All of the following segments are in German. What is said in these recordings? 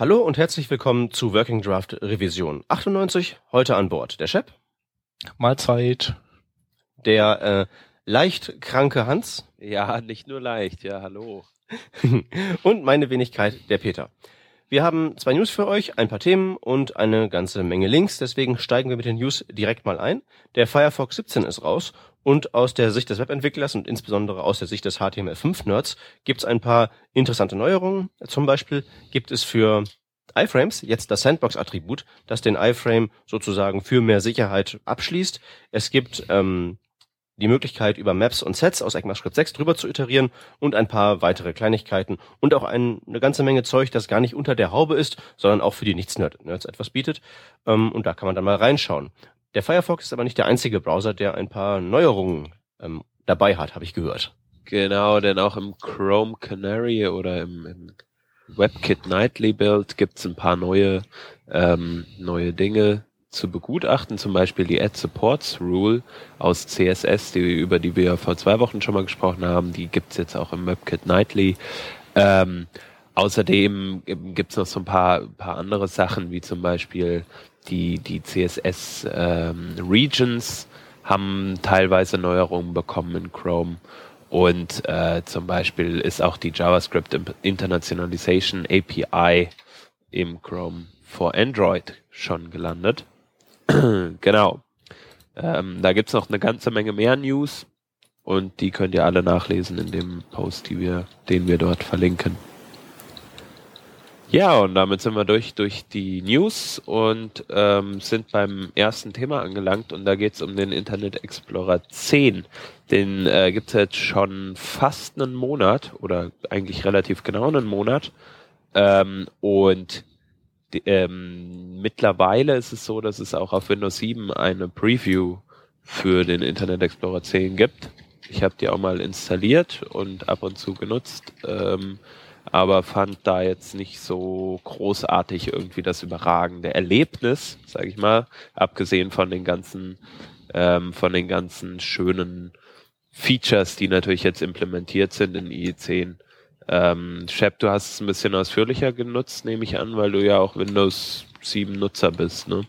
Hallo und herzlich willkommen zu Working Draft Revision 98. Heute an Bord der Shep, Mahlzeit. der äh, leicht kranke Hans Ja, nicht nur leicht, ja, hallo. und meine Wenigkeit, der Peter. Wir haben zwei News für euch, ein paar Themen und eine ganze Menge Links, deswegen steigen wir mit den News direkt mal ein. Der Firefox 17 ist raus und aus der Sicht des Webentwicklers und insbesondere aus der Sicht des HTML5-Nerds gibt es ein paar interessante Neuerungen. Zum Beispiel gibt es für iFrames jetzt das Sandbox-Attribut, das den iFrame sozusagen für mehr Sicherheit abschließt. Es gibt ähm, die Möglichkeit, über Maps und Sets aus ECMAScript 6 drüber zu iterieren und ein paar weitere Kleinigkeiten und auch ein, eine ganze Menge Zeug, das gar nicht unter der Haube ist, sondern auch für die Nichts-Nerds etwas bietet. Ähm, und da kann man dann mal reinschauen. Der Firefox ist aber nicht der einzige Browser, der ein paar Neuerungen ähm, dabei hat, habe ich gehört. Genau, denn auch im Chrome Canary oder im, im WebKit Nightly Build gibt's ein paar neue, ähm, neue Dinge zu begutachten, zum Beispiel die Add Supports Rule aus CSS, die, über die wir vor zwei Wochen schon mal gesprochen haben, die gibt's jetzt auch im WebKit Nightly. Ähm, außerdem gibt's noch so ein paar, paar andere Sachen, wie zum Beispiel die, die CSS ähm, Regions haben teilweise Neuerungen bekommen in Chrome. Und äh, zum Beispiel ist auch die JavaScript Internationalization API im Chrome for Android schon gelandet. genau. Ähm, da gibt's noch eine ganze Menge mehr News und die könnt ihr alle nachlesen in dem Post, wir, den wir dort verlinken. Ja, und damit sind wir durch, durch die News und ähm, sind beim ersten Thema angelangt und da geht's um den Internet Explorer 10. Den äh, gibt's jetzt schon fast einen Monat oder eigentlich relativ genau einen Monat. Ähm, und die, ähm, mittlerweile ist es so, dass es auch auf Windows 7 eine Preview für den Internet Explorer 10 gibt. Ich habe die auch mal installiert und ab und zu genutzt. Ähm, aber fand da jetzt nicht so großartig irgendwie das überragende Erlebnis, sage ich mal, abgesehen von den ganzen, ähm, von den ganzen schönen Features, die natürlich jetzt implementiert sind in IE10. Ähm, Shep, du hast es ein bisschen ausführlicher genutzt, nehme ich an, weil du ja auch Windows 7 Nutzer bist, ne?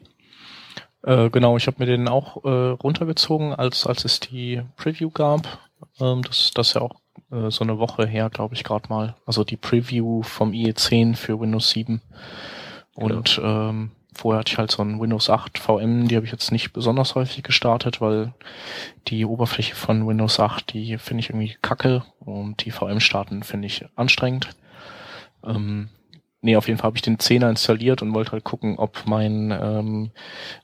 Äh, genau, ich habe mir den auch äh, runtergezogen, als als es die Preview gab. Ähm, das das ist ja auch äh, so eine Woche her, glaube ich, gerade mal. Also die Preview vom IE10 für Windows 7. Und genau. ähm, vorher hatte ich halt so ein Windows 8 VM, die habe ich jetzt nicht besonders häufig gestartet, weil die Oberfläche von Windows 8, die finde ich irgendwie kacke und die VM-Starten finde ich anstrengend. Ähm, nee, auf jeden Fall habe ich den 10er installiert und wollte halt gucken, ob mein ähm,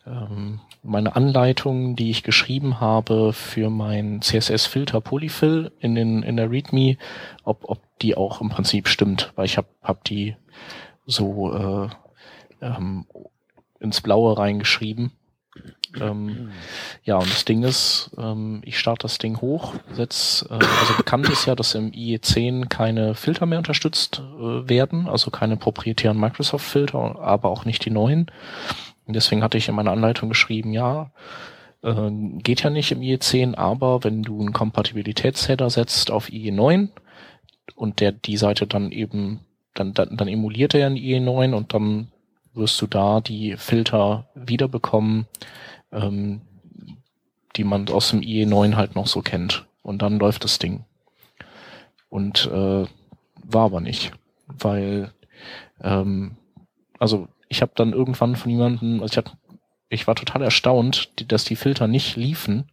ähm, meine Anleitung, die ich geschrieben habe für mein CSS-Filter Polyfill in den in der README, ob ob die auch im Prinzip stimmt, weil ich habe hab die so äh, ähm, ins Blaue reingeschrieben. Ähm, ja, und das Ding ist, ähm, ich starte das Ding hoch, setz, äh, also bekannt ist ja, dass im IE10 keine Filter mehr unterstützt äh, werden, also keine proprietären Microsoft-Filter, aber auch nicht die neuen. Und deswegen hatte ich in meiner Anleitung geschrieben, ja, äh, geht ja nicht im IE10, aber wenn du einen Kompatibilitätsheader setzt auf IE9 und der die Seite dann eben, dann, dann, dann emuliert er ja ein IE9 und dann wirst du da die Filter wiederbekommen, ähm, die man aus dem IE9 halt noch so kennt. Und dann läuft das Ding. Und äh, war aber nicht, weil ähm, also ich habe dann irgendwann von jemandem, also ich, hab, ich war total erstaunt, die, dass die Filter nicht liefen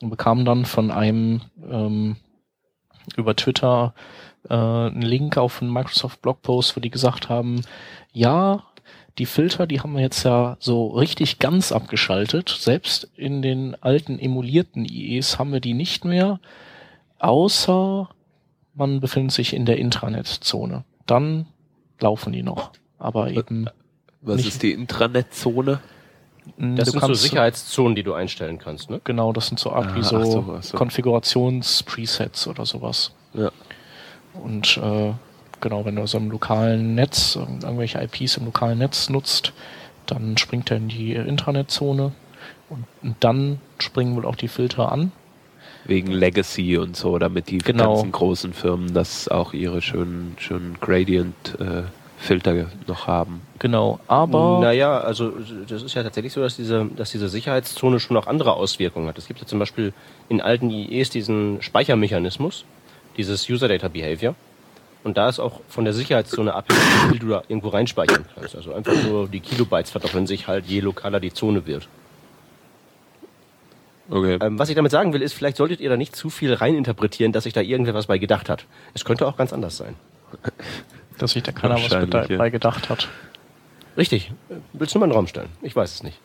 und bekam dann von einem ähm, über Twitter äh, einen Link auf einen Microsoft Blogpost, wo die gesagt haben, ja, die Filter, die haben wir jetzt ja so richtig ganz abgeschaltet. Selbst in den alten emulierten IEs haben wir die nicht mehr, außer man befindet sich in der Intranet-Zone. Dann laufen die noch. Aber eben. Was nicht. ist die Intranet-Zone? Das du sind so Sicherheitszonen, die du einstellen kannst, ne? Genau, das sind so Art ah, wie so, so, so. Konfigurations-Presets oder sowas. Ja. Und äh, genau, wenn du so im lokalen Netz, irgendwelche IPs im lokalen Netz nutzt, dann springt er in die Intranet-Zone und, und dann springen wohl auch die Filter an. Wegen Legacy und so, damit die Genau. ganzen großen Firmen das auch ihre schönen, schönen Gradient äh, Filter noch haben. Genau, aber Naja, also das ist ja tatsächlich so, dass diese, dass diese Sicherheitszone schon auch andere Auswirkungen hat. Es gibt ja zum Beispiel in alten IEs diesen Speichermechanismus, dieses User Data Behavior. Und da ist auch von der Sicherheitszone abhängig, wie viel du da irgendwo reinspeichern kannst. Also einfach nur die Kilobytes verdoppeln sich halt, je lokaler die Zone wird. Okay. Ähm, was ich damit sagen will, ist, vielleicht solltet ihr da nicht zu viel reininterpretieren, dass sich da irgendwer was bei gedacht hat. Es könnte auch ganz anders sein. dass sich da keiner was bei gedacht hat. Richtig. Willst du mal in den Raum stellen? Ich weiß es nicht.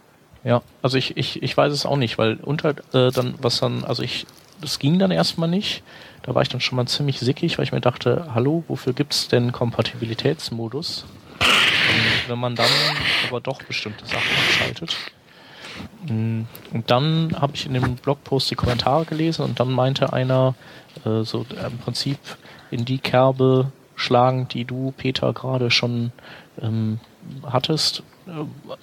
Ja, also ich, ich, ich weiß es auch nicht, weil unter äh, dann, was dann, also ich, das ging dann erstmal nicht. Da war ich dann schon mal ziemlich sickig, weil ich mir dachte, hallo, wofür gibt's denn Kompatibilitätsmodus? Und wenn man dann aber doch bestimmte Sachen abschaltet. Mm, Und dann habe ich in dem Blogpost die Kommentare gelesen und dann meinte einer, äh, so äh, im Prinzip in die Kerbe schlagen, die du, Peter, gerade schon ähm, hattest, äh,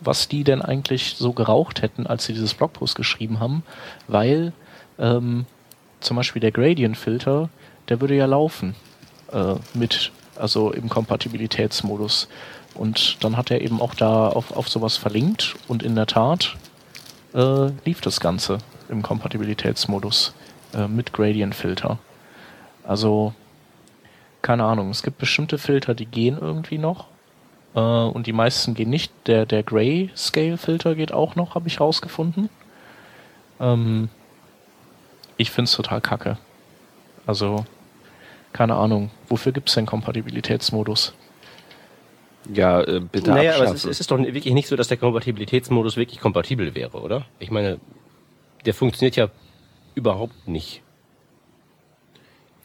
was die denn eigentlich so geraucht hätten, als sie dieses Blogpost geschrieben haben, weil ähm, zum Beispiel der Gradient-Filter, der würde ja laufen äh, mit, also im Kompatibilitätsmodus. Und dann hat er eben auch da auf, auf sowas verlinkt und in der Tat äh, lief das Ganze im Kompatibilitätsmodus äh, mit Gradient-Filter. Also, keine Ahnung, es gibt bestimmte Filter, die gehen irgendwie noch äh, und die meisten gehen nicht. Der, der Grayscale-Filter geht auch noch, habe ich rausgefunden. Ähm, ich finde es total kacke. Also, keine Ahnung, wofür gibt es denn Kompatibilitätsmodus? Ja, äh, bitte naja, aber abschaffen. es ist, es ist doch wirklich nicht so, dass der Kompatibilitätsmodus wirklich kompatibel wäre, oder? Ich meine, der funktioniert ja überhaupt nicht.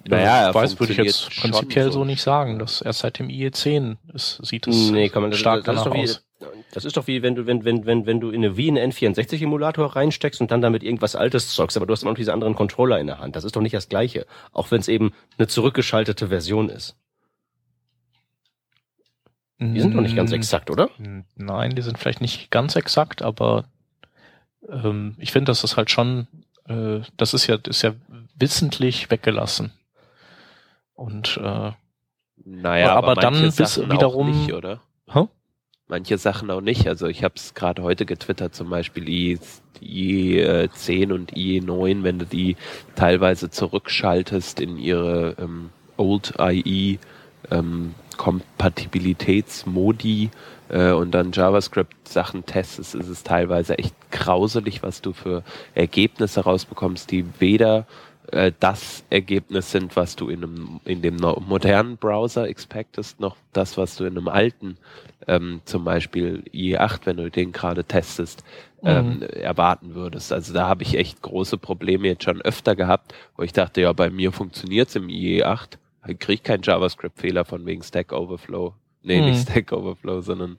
naja, er weiß, würde ich jetzt prinzipiell so. nicht sagen. Das erst seit dem IE10 ist, sieht es Nee, kann man das, stark das, ist danach aus. Das ist doch wie wenn du wenn wenn wenn wenn du in eine Wii einen N64 Emulator reinsteckst und dann damit irgendwas altes zockst, aber du hast immer noch diese anderen Controller in der Hand. Das ist doch nicht das gleiche, auch wenn es eben eine zurückgeschaltete Version ist. Die sind doch nicht ganz Mm, exakt, oder? Nein, die sind vielleicht nicht ganz exakt, aber ähm, ich finde, das ist halt schon, äh, das ist ja, das ist ja wissentlich weggelassen. Und äh, Naja, Aber aber, dann bis wiederum- auch nicht, oder? Manche Sachen auch nicht. Also ich habe es gerade heute getwittert, zum Beispiel I, IE10 und IE9, wenn du die teilweise zurückschaltest in ihre ähm, Old IE ähm, Kompatibilitätsmodi äh, und dann JavaScript-Sachen testest, ist es teilweise echt grauselig, was du für Ergebnisse rausbekommst, die weder äh, das Ergebnis sind, was du in einem in dem modernen Browser expectest, noch das, was du in einem alten, ähm, zum Beispiel IE8, wenn du den gerade testest, ähm, erwarten würdest. Also da habe ich echt große Probleme jetzt schon öfter gehabt, wo ich dachte, ja, bei mir funktioniert's im IE8, ich krieg keinen JavaScript-Fehler von wegen Stack Overflow. Nee, Mhm. nicht Stack Overflow, sondern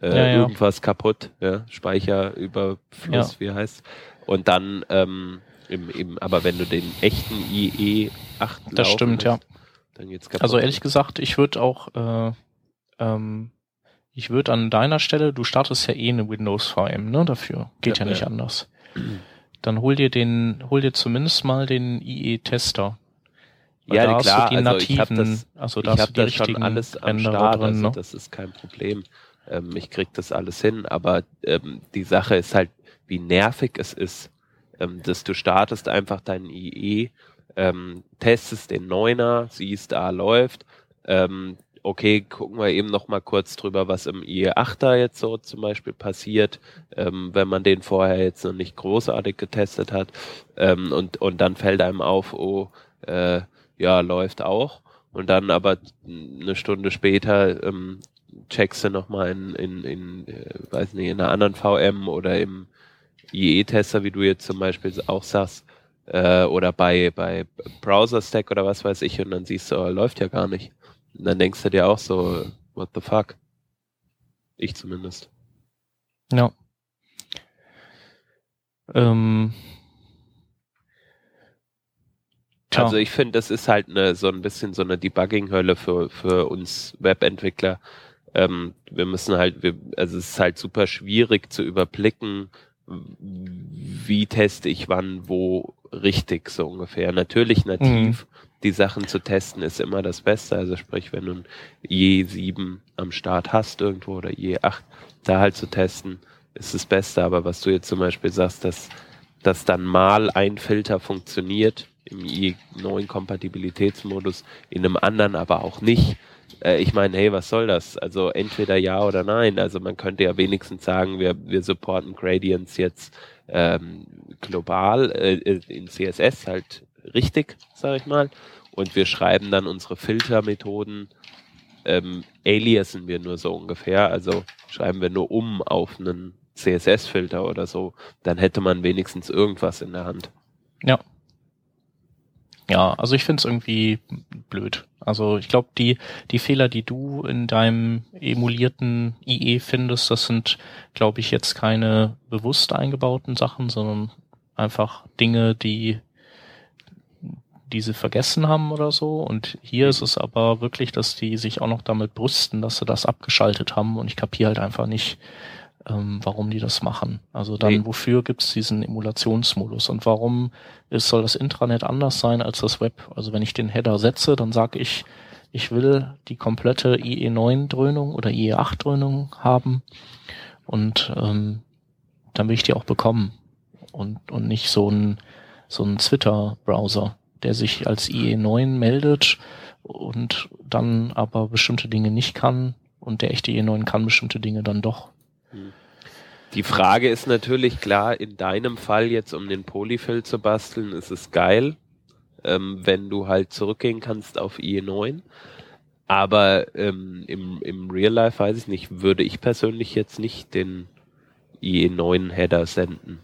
äh, Ja, ja. irgendwas kaputt, ja, Speicherüberfluss, Ja. wie heißt. Und dann ähm, im, im, aber wenn du den echten IE8 Das stimmt, ja. dann geht's kaputt. Also ehrlich gesagt, ich würde auch, äh, ähm, ich würde an deiner Stelle, du startest ja eh eine Windows VM, ne? Dafür geht ja, Ja, nicht ja. anders. Dann hol dir den, hol dir zumindest mal den IE-Tester. Ja, da hast klar, du die also ich habe nativen, das, also da ich hast du die das schon richtigen alles am Renderer Start, drin, also ne? das ist kein Problem. Ähm, ich krieg das alles hin, aber ähm, die Sache ist halt, wie nervig es ist, ähm, dass du startest einfach deinen IE, ähm, testest den Neuner, siehst, da läuft, ähm, okay, gucken wir eben noch mal kurz drüber, was im IE8er jetzt so zum Beispiel passiert, ähm, wenn man den vorher jetzt noch nicht großartig getestet hat ähm, und, und dann fällt einem auf, oh, äh, ja, läuft auch. Und dann aber eine Stunde später ähm, checkst du nochmal in, in, in äh, weiß nicht, in einer anderen VM oder im IE-Tester, wie du jetzt zum Beispiel auch sagst, äh, oder bei, bei Browser Stack oder was weiß ich, und dann siehst du, oh, läuft ja gar nicht. Und dann denkst du dir auch so, what the fuck? Ich zumindest. Ja. Ähm, tja, Also ich finde, das ist halt eine, so ein bisschen so eine Debugging-Hölle für, für uns Webentwickler. Ähm, wir müssen halt, wir, also es ist halt super schwierig zu überblicken, wie teste ich wann wo richtig so ungefähr. Natürlich nativ die Sachen zu testen ist immer das Beste. Also sprich, wenn du ein IE7 am Start hast irgendwo oder IE8, da halt zu testen, ist das Beste. Aber was du jetzt zum Beispiel sagst, dass, dass dann mal ein Filter funktioniert im IE9-Kompatibilitätsmodus, in einem anderen aber auch nicht. Äh, ich meine, hey, was soll das? Also entweder ja oder nein. Also man könnte ja wenigstens sagen, wir, wir supporten Gradients jetzt ähm, global äh, in CSS halt richtig, sage ich mal. Und wir schreiben dann unsere Filtermethoden, ähm, aliasen wir nur so ungefähr, also schreiben wir nur um auf einen CSS-Filter oder so, dann hätte man wenigstens irgendwas in der Hand. Ja. Ja, also ich finde es irgendwie blöd. Also ich glaube, die, die Fehler, die du in deinem emulierten IE findest, das sind, glaube ich, jetzt keine bewusst eingebauten Sachen, sondern einfach Dinge, die diese vergessen haben oder so. Und hier ist es aber wirklich, dass die sich auch noch damit brüsten, dass sie das abgeschaltet haben. Und ich kapiere halt einfach nicht, ähm, warum die das machen. Also dann, nee. wofür gibt's diesen Emulationsmodus? Und warum ist, soll das Intranet anders sein als das Web? Also wenn ich den Header setze, dann sage ich, ich will die komplette IE9-Dröhnung oder IE8-Dröhnung haben. Und ähm, dann will ich die auch bekommen. Und, und nicht so ein, so ein Twitter-Browser der sich als IE9 meldet und dann aber bestimmte Dinge nicht kann und der echte IE9 kann bestimmte Dinge dann doch. Hm. Die Frage ist natürlich klar, in deinem Fall jetzt, um den Polyfill zu basteln, ist es geil, ähm, wenn du halt zurückgehen kannst auf IE9. Aber ähm, im, im Real Life weiß ich nicht, würde ich persönlich jetzt nicht den IE9-Header senden.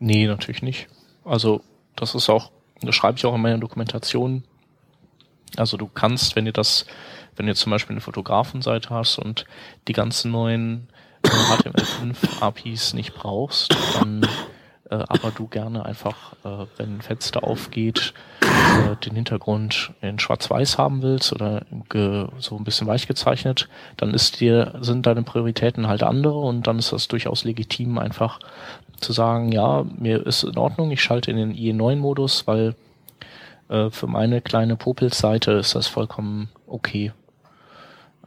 Nee, natürlich nicht. Also das ist auch das schreibe ich auch in meiner Dokumentation. Also du kannst, wenn ihr das, wenn ihr zum Beispiel eine Fotografenseite hast und die ganzen neuen äh, HTML5 APIs nicht brauchst, dann äh, aber du gerne einfach, äh, wenn ein Fenster aufgeht, äh, den Hintergrund in Schwarz-Weiß haben willst oder so ein bisschen weich gezeichnet, dann ist dir, sind deine Prioritäten halt andere und dann ist das durchaus legitim, einfach zu sagen, ja, mir ist in Ordnung, ich schalte in den IE9-Modus, weil äh, für meine kleine Popels-Seite ist das vollkommen okay.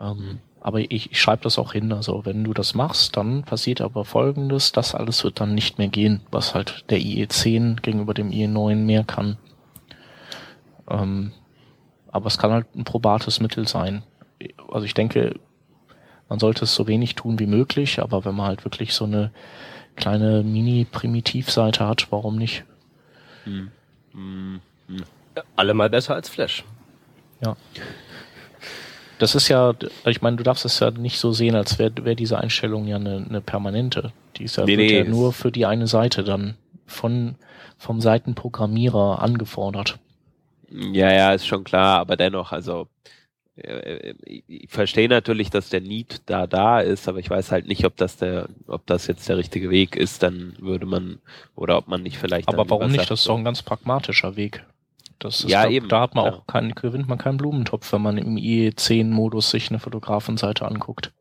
Ähm, aber ich, ich schreibe das auch hin. Also wenn du das machst, dann passiert aber folgendes, das alles wird dann nicht mehr gehen, was halt der IE10 gegenüber dem IE9 mehr kann. Ähm, aber es kann halt ein probates Mittel sein. Also ich denke, man sollte es so wenig tun wie möglich, aber wenn man halt wirklich so eine kleine Mini-Primitivseite hat, warum nicht? Hm. Hm. Hm. Allemal besser als Flash. Ja. Das ist ja, ich meine, du darfst es ja nicht so sehen, als wäre wär diese Einstellung ja eine, eine permanente. Die ist ja, nee, nee, ja nur für die eine Seite dann von vom Seitenprogrammierer angefordert. Ja, ja, ist schon klar, aber dennoch, also äh, ich verstehe natürlich, dass der Need da da ist, aber ich weiß halt nicht, ob das der, ob das jetzt der richtige Weg ist, dann würde man, oder ob man nicht vielleicht. Aber warum nicht? Das ist doch ein ganz pragmatischer Weg. Das ist, ja, da, eben. Da hat man ja. auch keinen, gewinnt man keinen Blumentopf, wenn man im IE10-Modus sich eine Fotografenseite anguckt.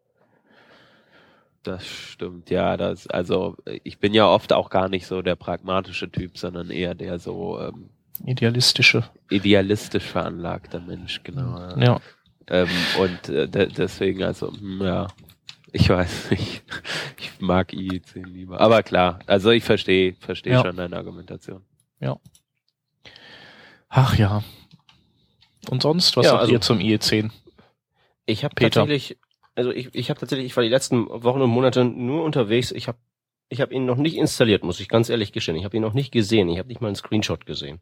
Das stimmt, ja. Das, also ich bin ja oft auch gar nicht so der pragmatische Typ, sondern eher der so ähm, idealistische. Idealistisch veranlagter Mensch, genau. Ja. ja. Ähm, und äh, de deswegen, also, hm, ja, ich weiß nicht. Ich mag IE10 lieber. Aber klar, also ich verstehe, verstehe ja. schon deine Argumentation. Ja. Ach ja. Und sonst, was ja, habt also, ihr zum IE10? Ich habe tatsächlich, also ich, ich habe tatsächlich, ich war die letzten Wochen und Monate nur unterwegs. Ich habe ich hab ihn noch nicht installiert, muss ich ganz ehrlich gestehen. Ich habe ihn noch nicht gesehen. Ich habe nicht mal einen Screenshot gesehen.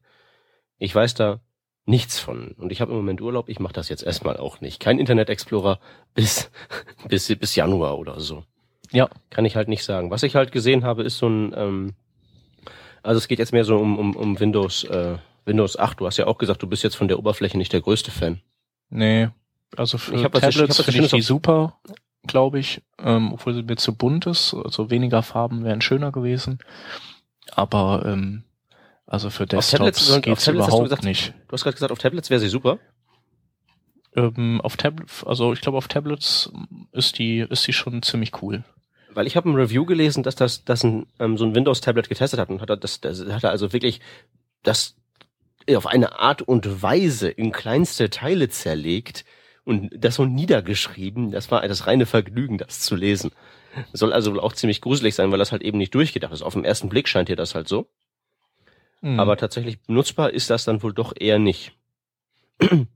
Ich weiß da nichts von. Und ich habe im Moment Urlaub. Ich mache das jetzt erstmal auch nicht. Kein Internet Explorer bis, bis, bis Januar oder so. Ja. Kann ich halt nicht sagen. Was ich halt gesehen habe, ist so ein, ähm, also es geht jetzt mehr so um, um, um Windows, äh, Windows 8, du hast ja auch gesagt, du bist jetzt von der Oberfläche nicht der größte Fan. Nee, also für ich Tablets finde ich die super, glaube ich, ähm, obwohl sie mir zu bunt ist, also weniger Farben wären schöner gewesen. Aber ähm, also für Desktops Tablets, geht's Tablets überhaupt du gesagt, nicht. Du hast gerade gesagt, auf Tablets wäre sie super. Ähm, auf Tab also ich glaube auf Tablets ist die ist die schon ziemlich cool. Weil ich habe ein Review gelesen, dass das dass ein ähm, so ein Windows Tablet getestet hat und hat das, das hat er also wirklich das auf eine Art und Weise in kleinste Teile zerlegt und das so niedergeschrieben. Das war das reine Vergnügen, das zu lesen. Soll also wohl auch ziemlich gruselig sein, weil das halt eben nicht durchgedacht ist. Auf den ersten Blick scheint dir das halt so. Mhm. Aber tatsächlich benutzbar ist das dann wohl doch eher nicht.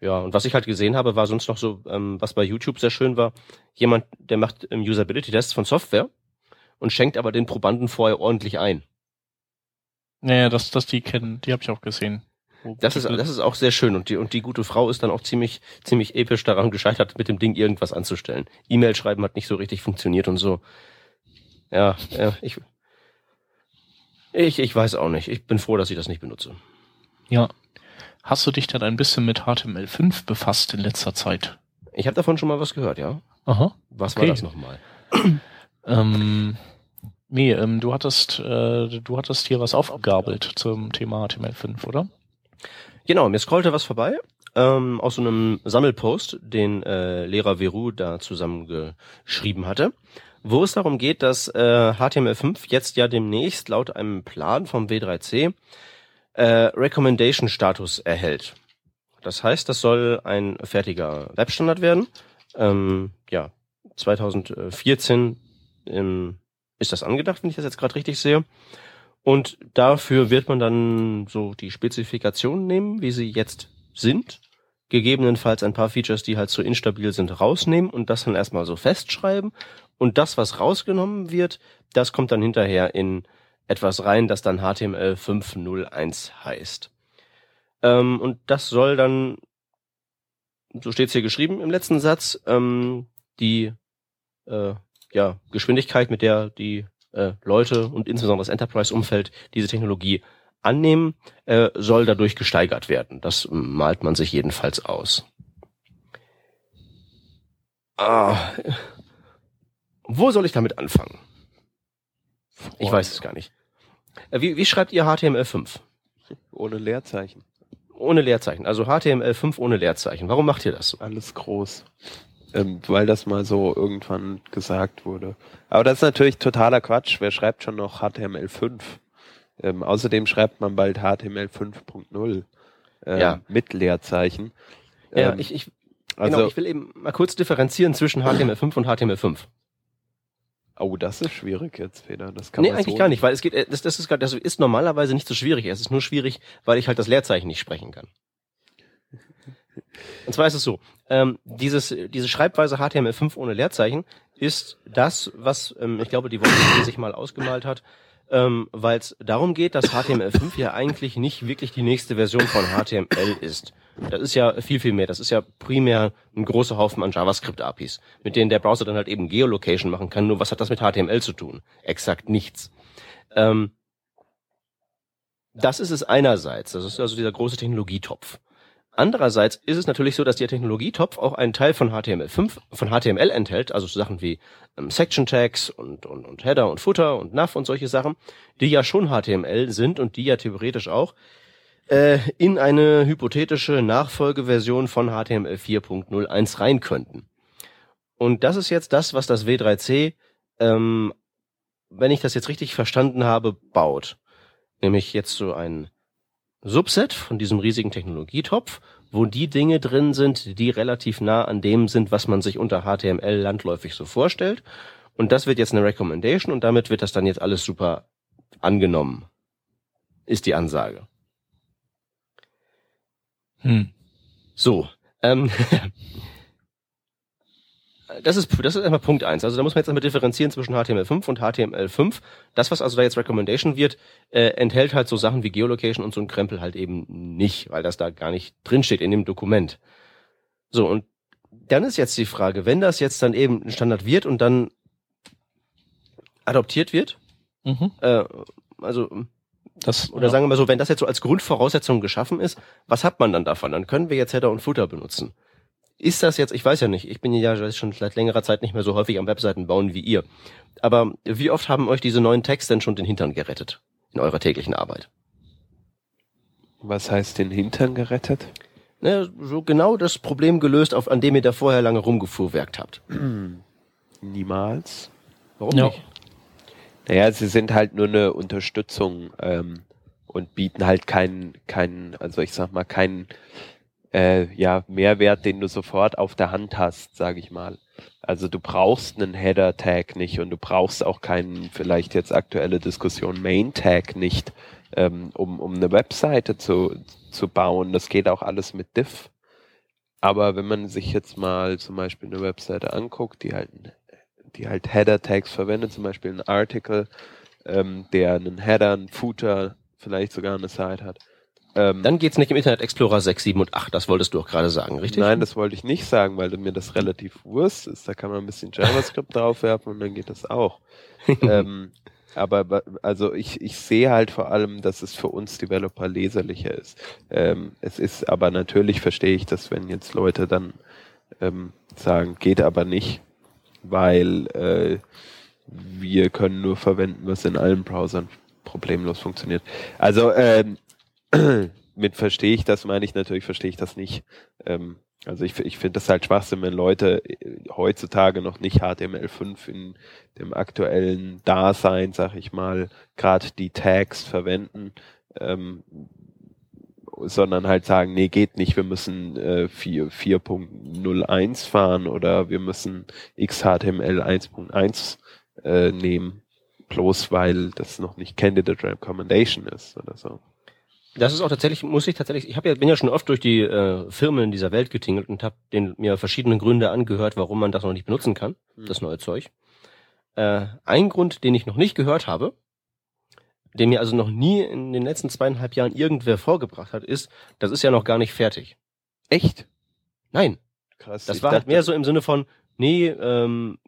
ja, und was ich halt gesehen habe, war sonst noch so, ähm, was bei YouTube sehr schön war, jemand, der macht ähm, Usability-Tests von Software und schenkt aber den Probanden vorher ordentlich ein. Naja, das, das die kennen, die habe ich auch gesehen. Das ist, das ist auch sehr schön und die, und die gute Frau ist dann auch ziemlich, ziemlich episch daran gescheitert, mit dem Ding irgendwas anzustellen. E-Mail schreiben hat nicht so richtig funktioniert und so. Ja, ja, ich, ich, ich weiß auch nicht. Ich bin froh, dass ich das nicht benutze. Ja. Hast du dich dann ein bisschen mit HTML5 befasst in letzter Zeit? Ich habe davon schon mal was gehört, ja. Aha. Was okay. war das nochmal? ähm, nee, ähm, du hattest, äh, du hattest hier was aufgabelt zum Thema HTML5, oder? Genau, mir scrollte was vorbei ähm, aus so einem Sammelpost, den äh, Lehrer Veru da zusammengeschrieben hatte, wo es darum geht, dass äh, HTML5 jetzt ja demnächst laut einem Plan vom W3C äh, Recommendation-Status erhält. Das heißt, das soll ein fertiger Webstandard werden. Ähm, ja, 2014 ähm, ist das angedacht, wenn ich das jetzt gerade richtig sehe. Und dafür wird man dann so die Spezifikationen nehmen, wie sie jetzt sind. Gegebenenfalls ein paar Features, die halt so instabil sind, rausnehmen und das dann erstmal so festschreiben. Und das, was rausgenommen wird, das kommt dann hinterher in etwas rein, das dann HTML 5.01 heißt. Ähm, und das soll dann, so steht es hier geschrieben im letzten Satz, ähm, die äh, ja, Geschwindigkeit, mit der die äh, Leute und insbesondere das Enterprise-Umfeld diese Technologie annehmen, äh, soll dadurch gesteigert werden. Das malt man sich jedenfalls aus. Ah, wo soll ich damit anfangen? Ich weiß es gar nicht. Äh, wie, wie schreibt ihr HTML5? Ohne Leerzeichen. Ohne Leerzeichen. Also HTML5 ohne Leerzeichen. Warum macht ihr das so? Alles groß ähm, weil das mal so irgendwann gesagt wurde. Aber das ist natürlich totaler Quatsch. Wer schreibt schon noch HTML5? Ähm, außerdem schreibt man bald HTML 5.0 äh, ja. mit Leerzeichen. Ja, ähm, ich, ich, genau, also, genau, ich will eben mal kurz differenzieren zwischen HTML5 und HTML5. Oh, das ist schwierig jetzt, Peter. Das kann nee, eigentlich so gar nicht, weil es geht, äh, das, das ist, das ist normalerweise nicht so schwierig. Es ist nur schwierig, weil ich halt das Leerzeichen nicht sprechen kann. Und zwar ist es so, ähm, dieses, diese Schreibweise HTML5 ohne Leerzeichen ist das, was ähm, ich glaube, die Wolke sich mal ausgemalt hat, ähm, weil es darum geht, dass HTML5 ja eigentlich nicht wirklich die nächste Version von HTML ist. Das ist ja viel, viel mehr. Das ist ja primär ein großer Haufen an JavaScript-APIs, mit denen der Browser dann halt eben Geolocation machen kann. Nur was hat das mit HTML zu tun? Exakt nichts. Ähm, das ist es einerseits. Das ist also dieser große Technologietopf. Andererseits ist es natürlich so, dass der Technologietopf auch einen Teil von HTML5, von HTML enthält, also so Sachen wie ähm, Section Tags und, und, und Header und Footer und Nav und solche Sachen, die ja schon HTML sind und die ja theoretisch auch äh, in eine hypothetische Nachfolgeversion von HTML 4.01 rein könnten. Und das ist jetzt das, was das W3C, ähm, wenn ich das jetzt richtig verstanden habe, baut. Nämlich jetzt so ein Subset von diesem riesigen Technologietopf, wo die Dinge drin sind, die relativ nah an dem sind, was man sich unter HTML landläufig so vorstellt. Und das wird jetzt eine Recommendation und damit wird das dann jetzt alles super angenommen. Ist die Ansage. Hm. So. Ähm, das ist, das ist erstmal Punkt eins. Also da muss man jetzt einmal differenzieren zwischen HTML5 und HTML5. Das, was also da jetzt Recommendation wird, äh, enthält halt so Sachen wie Geolocation und so ein Krempel halt eben nicht, weil das da gar nicht drinsteht in dem Dokument. So, und dann ist jetzt die Frage, wenn das jetzt dann eben ein Standard wird und dann adoptiert wird, mhm. äh, also das, oder ja. sagen wir mal so, wenn das jetzt so als Grundvoraussetzung geschaffen ist, was hat man dann davon? Dann können wir jetzt Header und Footer benutzen. Ist das jetzt, ich weiß ja nicht, ich bin ja schon seit längerer Zeit nicht mehr so häufig am Webseiten bauen wie ihr. Aber wie oft haben euch diese neuen Tags denn schon den Hintern gerettet in eurer täglichen Arbeit? Was heißt den Hintern gerettet? Ne, so genau das Problem gelöst, auf, an dem ihr da vorher lange rumgefuhrwerkt habt. Niemals. Warum ja. nicht? Naja, sie sind halt nur eine Unterstützung ähm, und bieten halt keinen, keinen, also ich sag mal, keinen äh, ja, Mehrwert, den du sofort auf der Hand hast, sage ich mal. Also du brauchst einen Header-Tag nicht und du brauchst auch keinen, vielleicht jetzt aktuelle Diskussion, Main-Tag nicht, ähm, um, um eine Webseite zu, zu bauen. Das geht auch alles mit Diff. Aber wenn man sich jetzt mal zum Beispiel eine Webseite anguckt, die halt, die halt Header-Tags verwendet, zum Beispiel ein Article, ähm, der einen Header, einen Footer, vielleicht sogar eine Site hat, ähm, Dann geht's nicht im Internet Explorer 6, 7 und 8, das wolltest du auch gerade sagen, richtig? Nein, das wollte ich nicht sagen, weil mir das relativ Wurst ist. Da kann man ein bisschen JavaScript draufwerfen und dann geht das auch. ähm, aber also ich, ich sehe halt vor allem, dass es für uns Developer leserlicher ist. Ähm, es ist aber natürlich verstehe ich, dass wenn jetzt Leute dann ähm, sagen, geht aber nicht, weil äh, wir können nur verwenden, was in allen Browsern problemlos funktioniert. Also ähm, mit verstehe ich das, meine ich natürlich, verstehe ich das nicht. Ähm, also ich, ich finde das halt Schwachsinn, wenn Leute äh, heutzutage noch nicht HTML5 in dem aktuellen Dasein, sag ich mal, gerade die Tags verwenden, ähm, sondern halt sagen, nee, geht nicht, wir müssen äh, 4.01 fahren oder wir müssen XHTML 1.1 äh, nehmen, bloß weil das noch nicht Candidate Recommendation ist oder so. Das ist auch tatsächlich, muss ich tatsächlich, ich hab ja, bin ja schon oft durch die äh, Firmen dieser Welt getingelt und habe mir verschiedene Gründe angehört, warum man das noch nicht benutzen kann, mhm. das neue Zeug. Äh, ein Grund, den ich noch nicht gehört habe, den mir also noch nie in den letzten zweieinhalb Jahren irgendwer vorgebracht hat, ist, das ist ja noch gar nicht fertig. Echt? Nein. Krass. Das war halt mehr so im Sinne von, nee, ähm,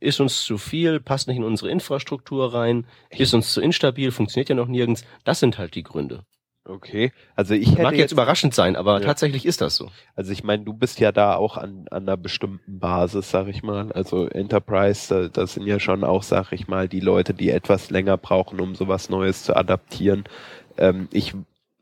ist uns zu viel, passt nicht in unsere Infrastruktur rein, ist uns zu instabil, funktioniert ja noch nirgends. Das sind halt die Gründe. Okay, also ich hätte mag jetzt, jetzt überraschend sein, aber ja. tatsächlich ist das so. Also ich meine, du bist ja da auch an, an einer bestimmten Basis, sag ich mal. Also Enterprise, das sind ja schon auch, sag ich mal, die Leute, die etwas länger brauchen, um sowas Neues zu adaptieren. Ähm, ich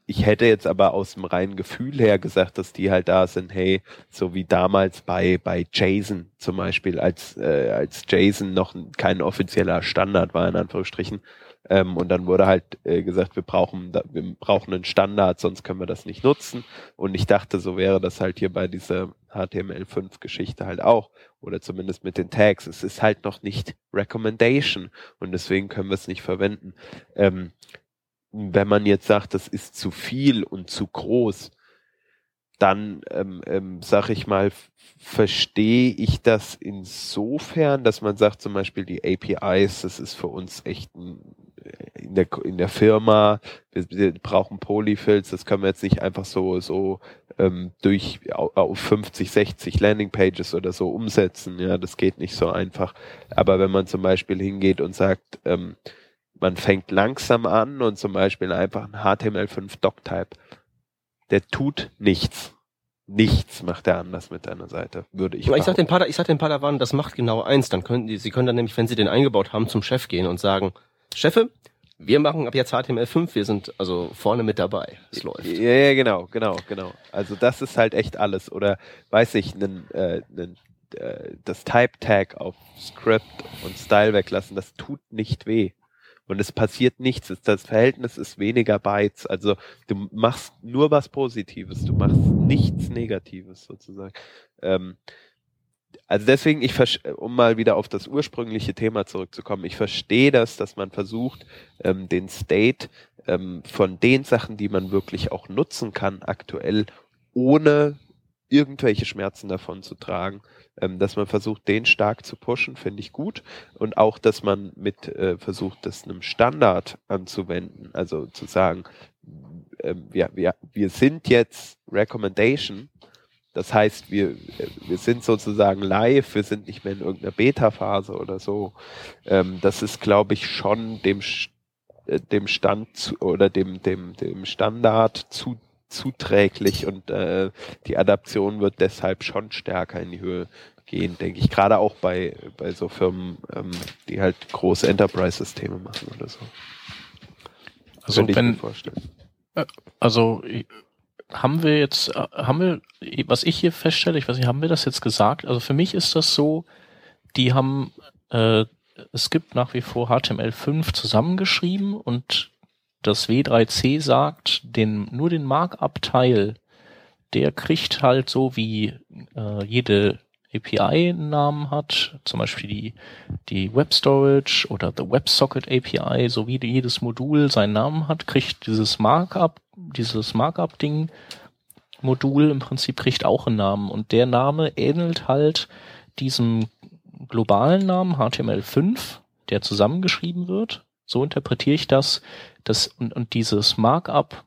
ich hätte jetzt aber aus dem reinen Gefühl her gesagt, dass die halt da sind, hey, so wie damals bei, bei Jason zum Beispiel, als, äh, als Jason noch kein offizieller Standard war, in Anführungsstrichen. Ähm, und dann wurde halt äh, gesagt, wir brauchen, wir brauchen einen Standard, sonst können wir das nicht nutzen. Und ich dachte, so wäre das halt hier bei dieser HTML5-Geschichte halt auch. Oder zumindest mit den Tags. Es ist halt noch nicht Recommendation und deswegen können wir es nicht verwenden. Ähm, wenn man jetzt sagt, das ist zu viel und zu groß, dann ähm, ähm, sag ich mal, verstehe ich das insofern, dass man sagt, zum Beispiel die APIs, das ist für uns echt ein, äh, in der in der Firma, wir, wir brauchen Polyfills, das können wir jetzt nicht einfach so so ähm, durch auf 50, 60 Landingpages oder so umsetzen. Ja, das geht nicht so einfach. Aber wenn man zum Beispiel hingeht und sagt, ähm, man fängt langsam an und zum Beispiel einfach ein HTML5 Doctype, der tut nichts. Nichts macht er anders mit deiner Seite, würde ich Aber ich sag den Pada, ich sag den Padawan, das macht genau eins. Dann können die, sie können dann nämlich, wenn sie den eingebaut haben, zum Chef gehen und sagen, Chefe, wir machen ab jetzt HTML5, wir sind also vorne mit dabei. Es läuft. Ja, ja, genau, genau, genau. Also das ist halt echt alles. Oder weiß ich, einen, äh, einen, äh, das Type-Tag auf Script und Style weglassen, das tut nicht weh und es passiert nichts. Das Verhältnis ist weniger Bytes. Also du machst nur was Positives, du machst nichts Negatives sozusagen. Ähm, also deswegen, ich um mal wieder auf das ursprüngliche Thema zurückzukommen, ich verstehe das, dass man versucht, ähm, den State ähm, von den Sachen, die man wirklich auch nutzen kann, aktuell ohne irgendwelche Schmerzen davon zu tragen, ähm, dass man versucht, den stark zu pushen, finde ich gut. Und auch, dass man mit äh, versucht, das einem Standard anzuwenden. Also zu sagen, äh, wir, wir, wir sind jetzt Recommendation. Das heißt, wir, wir sind sozusagen live, wir sind nicht mehr in irgendeiner Beta-Phase oder so. Ähm, das ist, glaube ich, schon dem, äh, dem Stand zu, oder dem, dem, dem Standard zu zuträglich und äh, die Adaption wird deshalb schon stärker in die Höhe gehen, denke ich. Gerade auch bei, bei so Firmen, ähm, die halt große Enterprise-Systeme machen oder so. Also wenn, äh, also haben wir jetzt, äh, haben wir, was ich hier feststelle, ich weiß nicht, haben wir das jetzt gesagt? Also für mich ist das so, die haben, äh, es gibt nach wie vor HTML5 zusammengeschrieben und das W3C sagt, den, nur den Markup-Teil, der kriegt halt so wie äh, jede API einen Namen hat, zum Beispiel die, die Web Storage oder the WebSocket API, so wie jedes Modul seinen Namen hat, kriegt dieses Markup, dieses Markup-Ding Modul im Prinzip kriegt auch einen Namen und der Name ähnelt halt diesem globalen Namen HTML5, der zusammengeschrieben wird. So interpretiere ich das. Das und, und dieses Markup,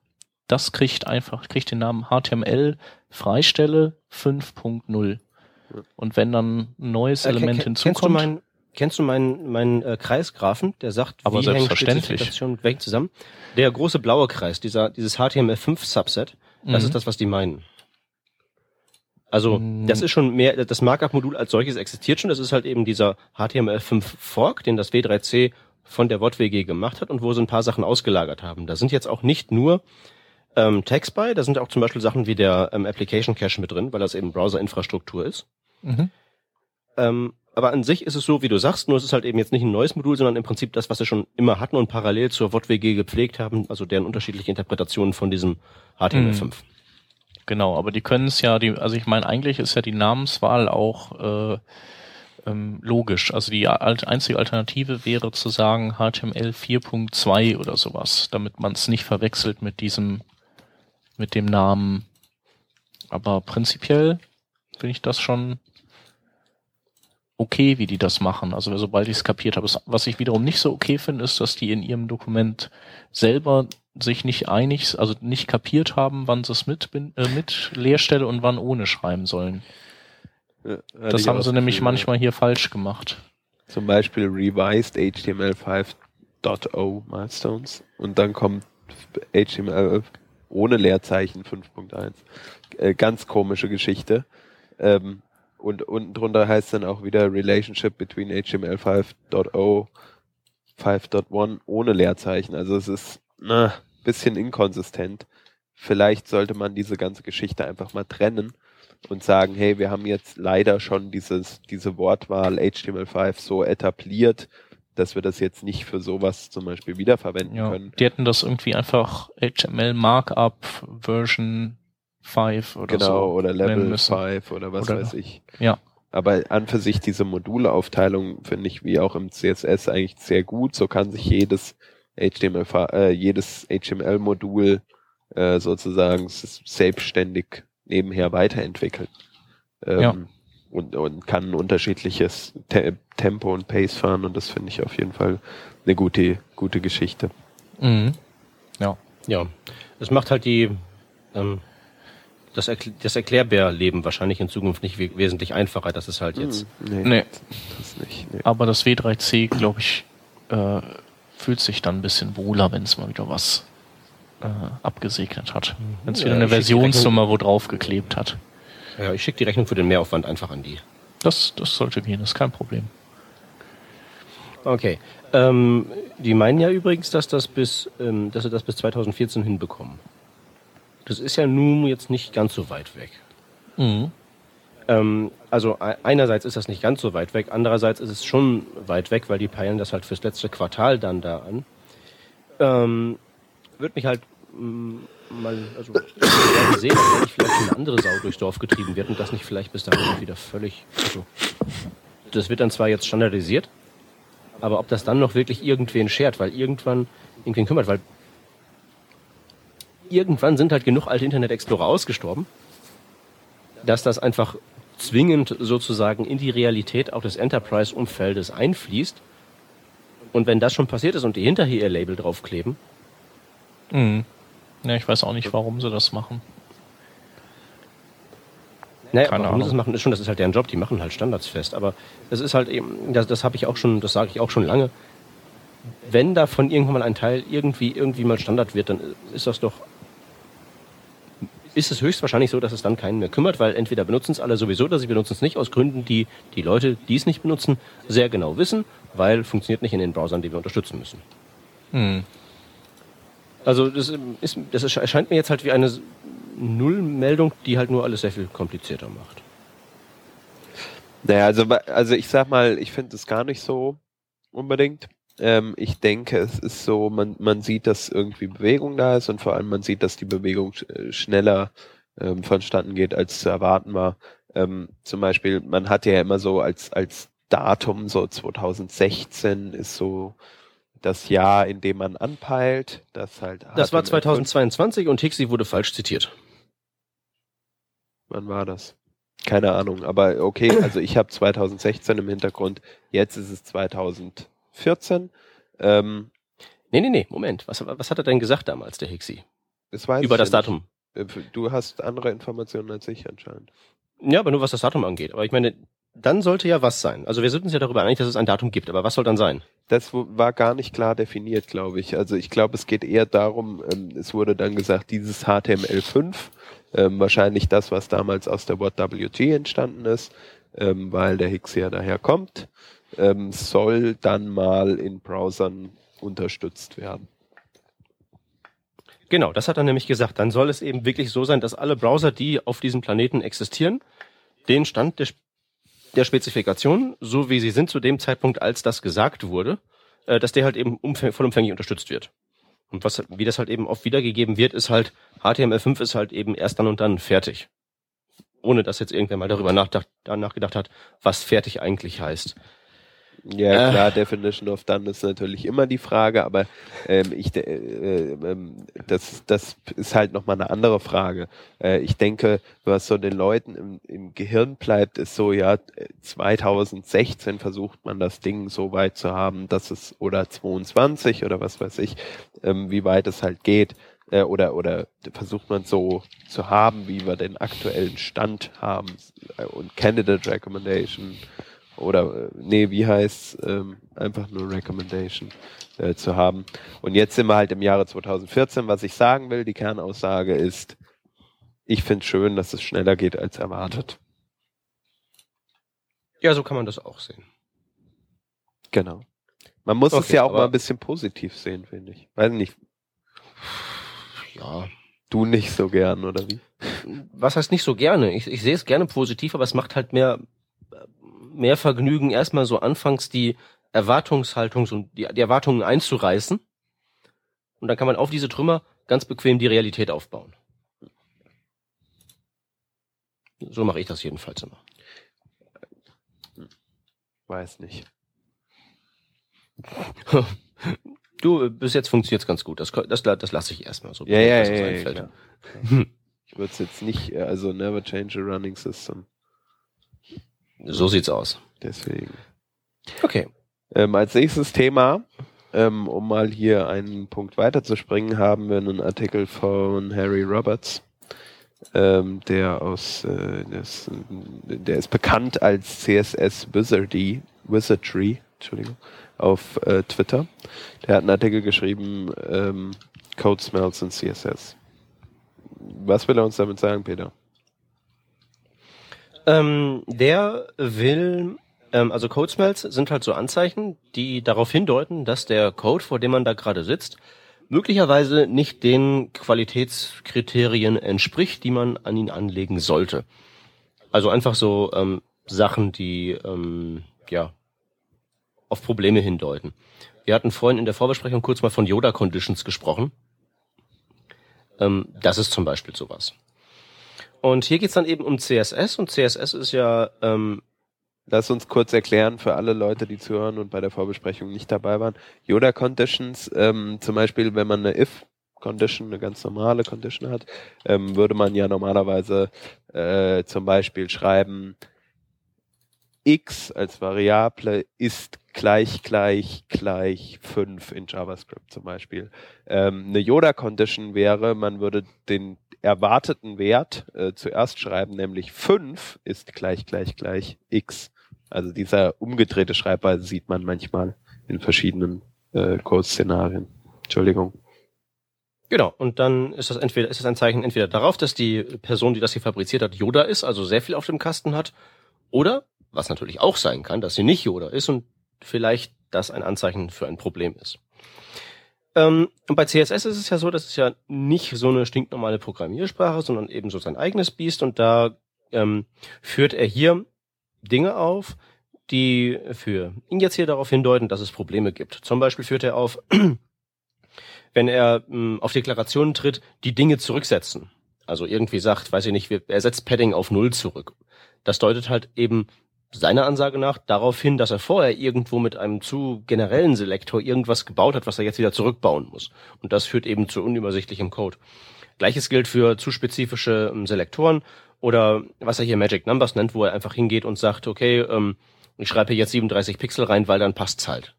das kriegt einfach, kriegt den Namen HTML Freistelle 5.0. Und wenn dann ein neues Äh, Element ken- hinzukommt. Kennst du meinen, kennst du meinen, meinen äh, Kreisgrafen, der sagt, Aber wie selbstverständlich. Spezifikationen mit welchen zusammen? Der große blaue Kreis, dieser, dieses HTML5-Subset, das Mhm. ist das, was die meinen. Also, Mhm. das ist schon mehr, das Markup-Modul als solches existiert schon. Das ist halt eben dieser HTML5-Fork, den das W3C von der WOTWG gemacht hat und wo sie ein paar Sachen ausgelagert haben. Da sind jetzt auch nicht nur ähm, Tags bei, da sind auch zum Beispiel Sachen wie der ähm, Application Cache mit drin, weil das eben Browser-Infrastruktur ist. Mhm. Ähm, aber an sich ist es so, wie du sagst, nur es ist halt eben jetzt nicht ein neues Modul, sondern im Prinzip das, was wir schon immer hatten und parallel zur WOTWG gepflegt haben, also deren unterschiedliche Interpretationen von diesem HTML5. Genau, aber die können es ja, die, also ich meine, eigentlich ist ja die Namenswahl auch äh, ähm, logisch. Also die einzige Alternative wäre zu sagen HTML 4.2 oder sowas, damit man es nicht verwechselt mit diesem, mit dem Namen. Aber prinzipiell finde ich das schon okay, wie die das machen. Also sobald ich es kapiert habe. Was ich wiederum nicht so okay finde, ist, dass die in ihrem Dokument selber sich nicht einig, also nicht kapiert haben, wann sie es mit, äh, mit Leerstelle und wann ohne schreiben sollen. Das haben sie nämlich manchmal hier falsch gemacht. Zum Beispiel revised HTML5.0 Milestones und dann kommt HTML ohne Leerzeichen 5.1. Äh, ganz komische Geschichte. Ähm, und unten drunter heißt dann auch wieder Relationship between HTML5.0 5.1 ohne Leerzeichen. Also es ist na, bisschen inkonsistent. Vielleicht sollte man diese ganze Geschichte einfach mal trennen und sagen, hey, wir haben jetzt leider schon dieses, diese Wortwahl HTML5 so etabliert, dass wir das jetzt nicht für sowas zum Beispiel wiederverwenden Ja, können. die hätten das irgendwie einfach HTML Markup Version 5 oder Genau, so oder nennen Level müssen. 5 oder was Oder- weiß ich. Ja. Aber an für sich diese Modulaufteilung finde ich wie auch im CSS eigentlich sehr gut. So kann sich jedes HTML, äh, jedes HTML-Modul äh, sozusagen selbstständig nebenher weiterentwickeln. Ähm, Ja. und, und kann ein unterschiedliches Te Tempo und Pace fahren und das finde ich auf jeden Fall eine gute, gute Geschichte. Mhm. Ja. Ja, es macht halt die ähm, das, Erkl das Erklärbär-Leben wahrscheinlich in Zukunft nicht we wesentlich einfacher. Das ist halt jetzt. Hm, Nee. Das nicht. Nee. Aber das W3C, glaube ich, äh, fühlt sich dann ein bisschen wohler, wenn es mal wieder was äh, abgesegnet hat. Wenn es Ja, wieder eine schick die Versionsnummer wo drauf geklebt hat. Ja, ich schicke die Rechnung für den Mehraufwand einfach an die. Das, das sollte gehen, das ist kein Problem. Okay. Ähm, die meinen ja übrigens, dass das bis, ähm, dass sie das bis 2014 hinbekommen. Das ist ja nun jetzt nicht ganz so weit weg. Mhm. Ähm, also e- einerseits ist das nicht ganz so weit weg, andererseits ist es schon weit weg, weil die peilen das halt fürs letzte Quartal dann da an. Ähm, Würde mich halt mm, mal, also sehen, ob nicht vielleicht eine andere Sau durchs Dorf getrieben wird und das nicht vielleicht bis dahin wieder völlig. Also, das wird dann zwar jetzt standardisiert, aber ob das dann noch wirklich irgendwen schert, weil irgendwann irgendwen kümmert, weil irgendwann sind halt genug alte Internet Explorer ausgestorben, dass das einfach zwingend sozusagen in die Realität auch des Enterprise-Umfeldes einfließt. Und wenn das schon passiert ist und die hinterher ihr Label draufkleben, Mhm. Ja, ich weiß auch nicht, warum sie das machen. naja, Keine warum sie das Ahnung. machen, ist schon, das ist halt deren Job, die machen halt Standards fest. Aber es ist halt eben, das, das habe ich auch schon, das sage ich auch schon lange. Wenn davon irgendwann mal ein Teil irgendwie, irgendwie mal Standard wird, dann ist das doch, ist es höchstwahrscheinlich so, dass es dann keinen mehr kümmert, weil entweder benutzen es alle sowieso oder sie benutzen es nicht aus Gründen, die die Leute, die es nicht benutzen, sehr genau wissen, weil funktioniert nicht in den Browsern, die wir unterstützen müssen. Mhm. Also das, ist, das erscheint mir jetzt halt wie eine Nullmeldung, die halt nur alles sehr viel komplizierter macht. Naja, also, also ich sag mal, ich finde es gar nicht so unbedingt. Ähm, ich denke, es ist so, man, man sieht, dass irgendwie Bewegung da ist und vor allem man sieht, dass die Bewegung schneller ähm, vonstatten geht, als zu erwarten war. Ähm, zum Beispiel, man hat ja immer so als, als Datum, so 2016 ist so das Jahr, in dem man anpeilt. Das halt. Das war 2022 und Hixie wurde falsch zitiert. Wann war das? Keine Ahnung, aber okay, also ich habe 2016 im Hintergrund, jetzt ist es 2014. Ähm, nee, nee, nee, Moment. Was, was hat er denn gesagt damals, der Hixie? Das weiß Über das Datum. Äh, du hast andere Informationen als ich anscheinend. Ja, aber nur was das Datum angeht. Aber ich meine, dann sollte ja was sein. Also wir sind uns ja darüber einig, dass es ein Datum gibt, aber was soll dann sein? Das war gar nicht klar definiert, glaube ich. Also ich glaube, es geht eher darum, ähm, es wurde dann gesagt, dieses HTML5 ähm, wahrscheinlich das, was damals aus der WhatWG entstanden ist, ähm, weil der Higgs ja daher kommt, ähm, soll dann mal in Browsern unterstützt werden. Genau, das hat er nämlich gesagt. Dann soll es eben wirklich so sein, dass alle Browser, die auf diesem Planeten existieren, den Stand der, der Spezifikation, so wie sie sind zu dem Zeitpunkt, als das gesagt wurde, äh, dass der halt eben vollumfänglich unterstützt wird. Und was, wie das halt eben oft wiedergegeben wird, ist halt, HTML5 ist halt eben erst dann und dann fertig. Ohne dass jetzt irgendwer mal darüber nachgedacht, nachgedacht hat, was fertig eigentlich heißt. Ja, äh. klar, Definition of Done ist natürlich immer die Frage, aber ähm, ich, äh, äh, das, das ist halt nochmal eine andere Frage. Äh, ich denke, was so den Leuten im, im Gehirn bleibt, ist so, ja, 2016 versucht man das Ding so weit zu haben, dass es, oder 22 oder was weiß ich, ähm, wie weit es halt geht, äh, oder, oder versucht man so zu haben, wie wir den aktuellen Stand haben und Candidate Recommendation oder äh, nee, wie heißt ähm, einfach nur Recommendation äh, zu haben. Und jetzt sind wir halt im Jahre 2014. Was ich sagen will, die Kernaussage ist, ich finde schön, dass es schneller geht als erwartet. Ja, so kann man das auch sehen. Genau. Man muss okay, es ja auch mal ein bisschen positiv sehen, finde ich. Weiß nicht. Ja. Du nicht so gern, oder wie? Was heißt nicht so gerne? Ich, ich sehe es gerne positiv, aber es macht halt mehr mehr Vergnügen, erstmal so anfangs die Erwartungshaltung und die, die Erwartungen einzureißen. Und dann kann man auf diese Trümmer ganz bequem die Realität aufbauen. So mache ich das jedenfalls immer. Weiß nicht. Du, bis jetzt funktioniert es ganz gut. Das, das, das lasse ich erstmal so. Ja, ja, ja, ja, ja Ich würde es jetzt nicht, also never change a running system. So sieht's aus. Deswegen. Okay. Ähm, als nächstes Thema, ähm, um mal hier einen Punkt weiterzuspringen, haben wir einen Artikel von Harry Roberts, ähm, der aus, äh, des, der ist bekannt als CSS Wizardy, Wizardry, Entschuldigung, auf äh, Twitter. Der hat einen Artikel geschrieben, ähm, Code Smells in CSS. Was will er uns damit sagen, Peter? Ähm, der will, ähm, also Code Smells sind halt so Anzeichen, die darauf hindeuten, dass der Code, vor dem man da gerade sitzt, möglicherweise nicht den Qualitätskriterien entspricht, die man an ihn anlegen sollte. Also einfach so ähm, Sachen, die ähm, ja auf Probleme hindeuten. Wir hatten vorhin in der Vorbesprechung kurz mal von Yoda Conditions gesprochen. Ähm, das ist zum Beispiel sowas. Und hier geht's dann eben um CSS und CSS ist ja. Ähm, Lass uns kurz erklären für alle Leute, die zuhören und bei der Vorbesprechung nicht dabei waren. Yoda Conditions, ähm, zum Beispiel, wenn man eine if Condition, eine ganz normale Condition hat, ähm, würde man ja normalerweise äh, zum Beispiel schreiben, x als Variable ist gleich gleich gleich 5 in JavaScript zum Beispiel. Ähm, eine Yoda-Condition wäre, man würde den erwarteten Wert äh, zuerst schreiben, nämlich 5 ist gleich gleich gleich x. Also dieser umgedrehte Schreibweise sieht man manchmal in verschiedenen äh, Code-Szenarien. Entschuldigung. Genau, und dann ist das entweder ist das ein Zeichen entweder darauf, dass die Person, die das hier fabriziert hat, Yoda ist, also sehr viel auf dem Kasten hat, oder was natürlich auch sein kann, dass sie nicht Yoda ist und vielleicht das ein Anzeichen für ein Problem ist. Ähm, und bei CSS ist es ja so, das ist ja nicht so eine stinknormale Programmiersprache, sondern eben so sein eigenes Biest und da ähm, führt er hier Dinge auf, die für ihn jetzt hier darauf hindeuten, dass es Probleme gibt. Zum Beispiel führt er auf, wenn er mh, auf Deklarationen tritt, die Dinge zurücksetzen. Also irgendwie sagt, weiß ich nicht, er setzt Padding auf Null zurück. Das deutet halt eben seiner Ansage nach darauf hin, dass er vorher irgendwo mit einem zu generellen Selektor irgendwas gebaut hat, was er jetzt wieder zurückbauen muss. Und das führt eben zu unübersichtlichem Code. Gleiches gilt für zu spezifische ähm, Selektoren oder was er hier Magic Numbers nennt, wo er einfach hingeht und sagt, okay, ähm, ich schreibe hier jetzt 37 Pixel rein, weil dann passt's halt.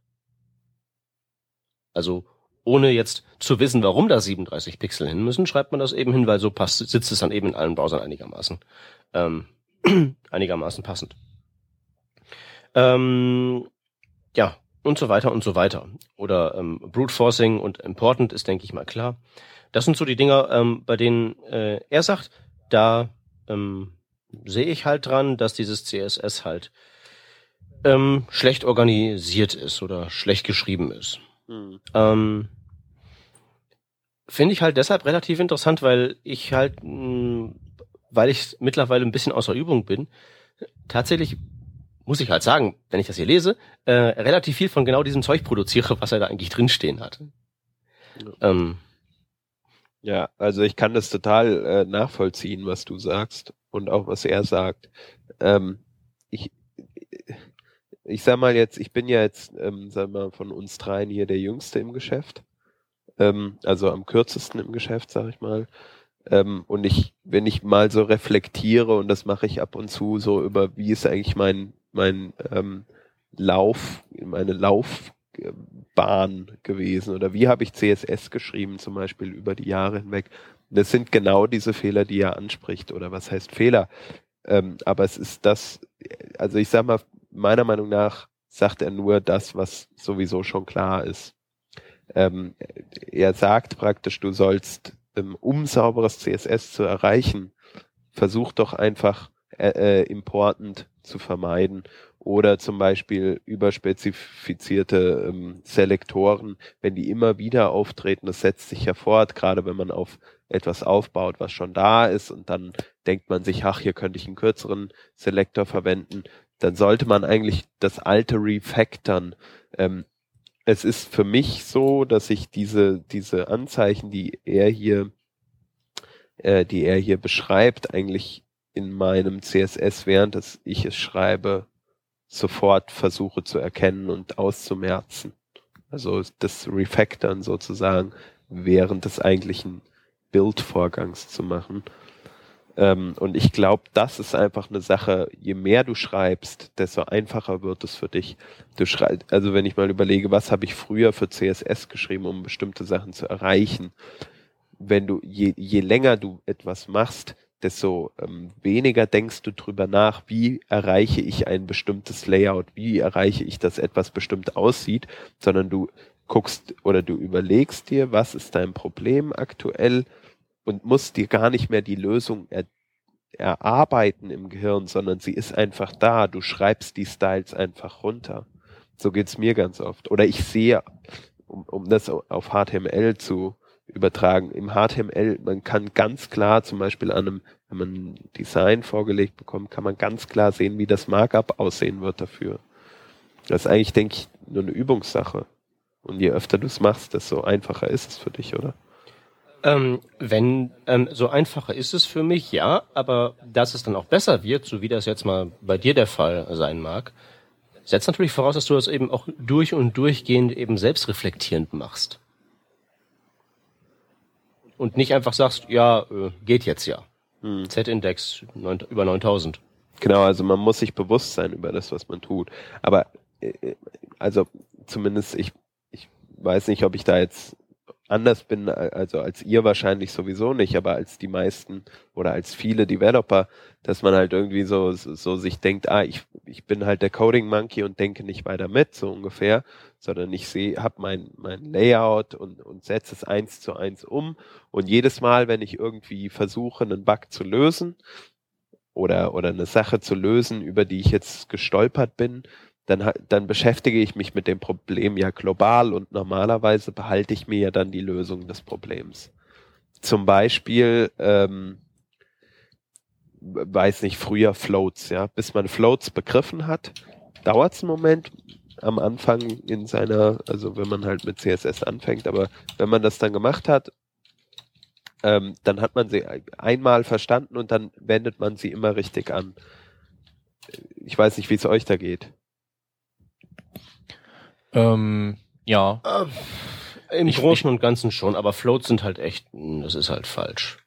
Also ohne jetzt zu wissen, warum da 37 Pixel hin müssen, schreibt man das eben hin, weil so passt, sitzt es dann eben in allen Browsern einigermaßen, ähm, einigermaßen passend. Ähm, ja, und so weiter und so weiter. Oder ähm, Brute Forcing und Important ist, denke ich mal, klar. Das sind so die Dinger, ähm, bei denen äh, er sagt, da ähm, sehe ich halt dran, dass dieses CSS halt ähm, schlecht organisiert ist oder schlecht geschrieben ist. Mhm. Ähm, Finde ich halt deshalb relativ interessant, weil ich halt, mh, weil ich mittlerweile ein bisschen außer Übung bin, tatsächlich muss ich halt sagen, wenn ich das hier lese, äh, relativ viel von genau diesem Zeug produziere, was er da eigentlich drinstehen hat. Ja. Ähm, ja, also ich kann das total äh, nachvollziehen, was du sagst und auch was er sagt. Ähm, ich, ich sag mal jetzt, ich bin ja jetzt, ähm, sag mal, von uns dreien hier der Jüngste im Geschäft. Ähm, also am kürzesten im Geschäft, sag ich mal. Ähm, und ich, wenn ich mal so reflektiere, und das mache ich ab und zu, so über wie ist eigentlich mein, mein ähm, Lauf, meine Laufbahn gewesen oder wie habe ich CSS geschrieben, zum Beispiel über die Jahre hinweg. Das sind genau diese Fehler, die er anspricht, oder was heißt Fehler? Ähm, aber es ist das, also ich sag mal, meiner Meinung nach sagt er nur das, was sowieso schon klar ist. Ähm, er sagt praktisch, du sollst, ähm, um sauberes CSS zu erreichen, versuch doch einfach äh, äh, important zu vermeiden oder zum Beispiel überspezifizierte ähm, Selektoren, wenn die immer wieder auftreten, das setzt sich ja fort, gerade wenn man auf etwas aufbaut, was schon da ist und dann denkt man sich, ach, hier könnte ich einen kürzeren Selektor verwenden, dann sollte man eigentlich das alte refactoren. Ähm, es ist für mich so, dass ich diese, diese Anzeichen, die er hier, äh, die er hier beschreibt, eigentlich in meinem CSS, während ich es schreibe, sofort versuche zu erkennen und auszumerzen. Also das Refactoren sozusagen während des eigentlichen Bildvorgangs zu machen. Ähm, und ich glaube, das ist einfach eine Sache, je mehr du schreibst, desto einfacher wird es für dich. Du schreibst, also wenn ich mal überlege, was habe ich früher für CSS geschrieben, um bestimmte Sachen zu erreichen. Wenn du, je, je länger du etwas machst, desto ähm, weniger denkst du drüber nach, wie erreiche ich ein bestimmtes Layout, wie erreiche ich, dass etwas bestimmt aussieht, sondern du guckst oder du überlegst dir, was ist dein Problem aktuell, und musst dir gar nicht mehr die Lösung er, erarbeiten im Gehirn, sondern sie ist einfach da. Du schreibst die Styles einfach runter. So geht's mir ganz oft. Oder ich sehe, um, um das auf HTML zu übertragen, im HTML, man kann ganz klar zum Beispiel an einem, wenn man ein Design vorgelegt bekommt, kann man ganz klar sehen, wie das Markup aussehen wird dafür. Das ist eigentlich, denke ich, nur eine Übungssache. Und je öfter du es machst, desto einfacher ist es für dich, oder? Ähm, wenn ähm, so einfacher ist es für mich, ja, aber dass es dann auch besser wird, so wie das jetzt mal bei dir der Fall sein mag, setzt natürlich voraus, dass du das eben auch durch und durchgehend eben selbstreflektierend machst. Und nicht einfach sagst, ja, äh, geht jetzt ja. Hm. Z-Index über 9000. Genau, also man muss sich bewusst sein über das, was man tut. Aber äh, äh also zumindest ich, ich weiß nicht, ob ich da jetzt anders bin, also als ihr wahrscheinlich sowieso nicht, aber als die meisten oder als viele Developer, dass man halt irgendwie so, so sich denkt, ah, ich, ich bin halt der Coding Monkey und denke nicht weiter mit, so ungefähr, sondern ich sehe, habe mein, mein Layout und, und setze es eins zu eins um und jedes Mal, wenn ich irgendwie versuche, einen Bug zu lösen oder, oder eine Sache zu lösen, über die ich jetzt gestolpert bin, dann, dann beschäftige ich mich mit dem Problem ja global und normalerweise behalte ich mir ja dann die Lösung des Problems. Zum Beispiel, ähm, weiß nicht, früher Floats, ja, bis man Floats begriffen hat, dauert es einen Moment am Anfang in seiner, also wenn man halt mit CSS anfängt, aber wenn man das dann gemacht hat, ähm, dann hat man sie einmal verstanden und dann wendet man sie immer richtig an. Ich weiß nicht, wie es euch da geht. Ähm, ja. Äh, Im ich, Großen ich, und Ganzen schon, aber Floats sind halt echt, das ist halt falsch.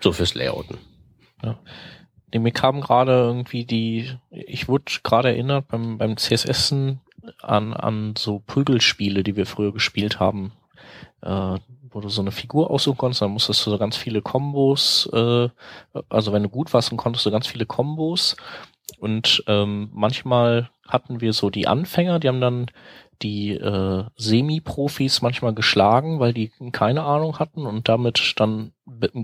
So fürs Layouten. Ja. Nee, mir kam gerade irgendwie die, ich wurde gerade erinnert beim, beim CSS an, an so Prügelspiele, die wir früher gespielt haben. Äh, wo du so eine Figur aussuchen konntest, dann musstest du so ganz viele Kombos, äh, also wenn du gut warst, dann konntest du ganz viele Kombos. Und ähm, manchmal hatten wir so die Anfänger, die haben dann die äh, Semi-Profis manchmal geschlagen, weil die keine Ahnung hatten und damit dann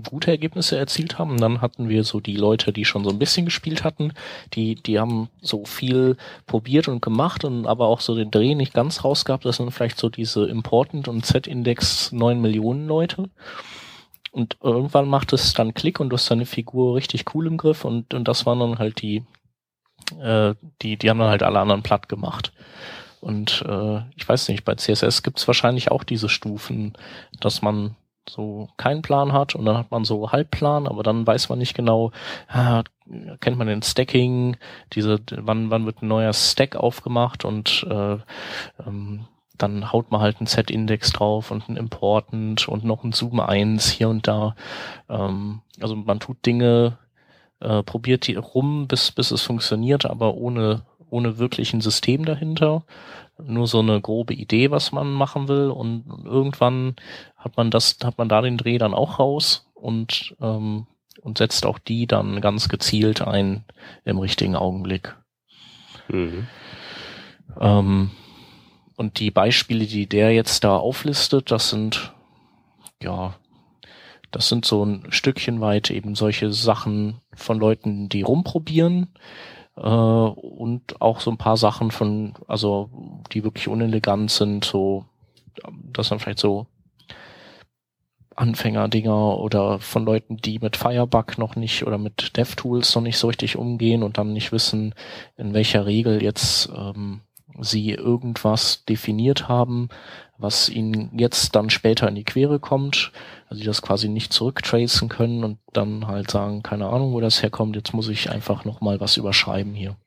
gute Ergebnisse erzielt haben. Und dann hatten wir so die Leute, die schon so ein bisschen gespielt hatten, die, die haben so viel probiert und gemacht und aber auch so den Dreh nicht ganz rausgehabt. Das sind vielleicht so diese Important und Z-Index 9 Millionen Leute. Und irgendwann macht es dann Klick und du hast deine Figur richtig cool im Griff und, und das waren dann halt die, äh, die, die haben dann halt alle anderen platt gemacht. Und äh, ich weiß nicht, bei CSS gibt es wahrscheinlich auch diese Stufen, dass man so keinen Plan hat und dann hat man so Halbplan, aber dann weiß man nicht genau, ah, kennt man den Stacking, diese, wann, wann wird ein neuer Stack aufgemacht und äh, ähm, dann haut man halt einen Z-Index drauf und einen Important und noch ein Zoom 1 hier und da. Ähm, also man tut Dinge, äh, probiert die rum, bis, bis es funktioniert, aber ohne ohne wirklich ein System dahinter, nur so eine grobe Idee, was man machen will und irgendwann hat man das, hat man da den Dreh dann auch raus und ähm, und setzt auch die dann ganz gezielt ein im richtigen Augenblick. Mhm. Ähm, und die Beispiele, die der jetzt da auflistet, das sind ja, das sind so ein Stückchen weit eben solche Sachen von Leuten, die rumprobieren, und auch so ein paar Sachen von, also die wirklich unelegant sind, so, das sind vielleicht so Anfängerdinger oder von Leuten, die mit Firebug noch nicht oder mit DevTools noch nicht so richtig umgehen und dann nicht wissen, in welcher Regel jetzt ähm, sie irgendwas definiert haben, was ihnen jetzt dann später in die Quere kommt, also die das quasi nicht zurücktracen können und dann halt sagen, keine Ahnung, wo das herkommt, jetzt muss ich einfach nochmal was überschreiben hier.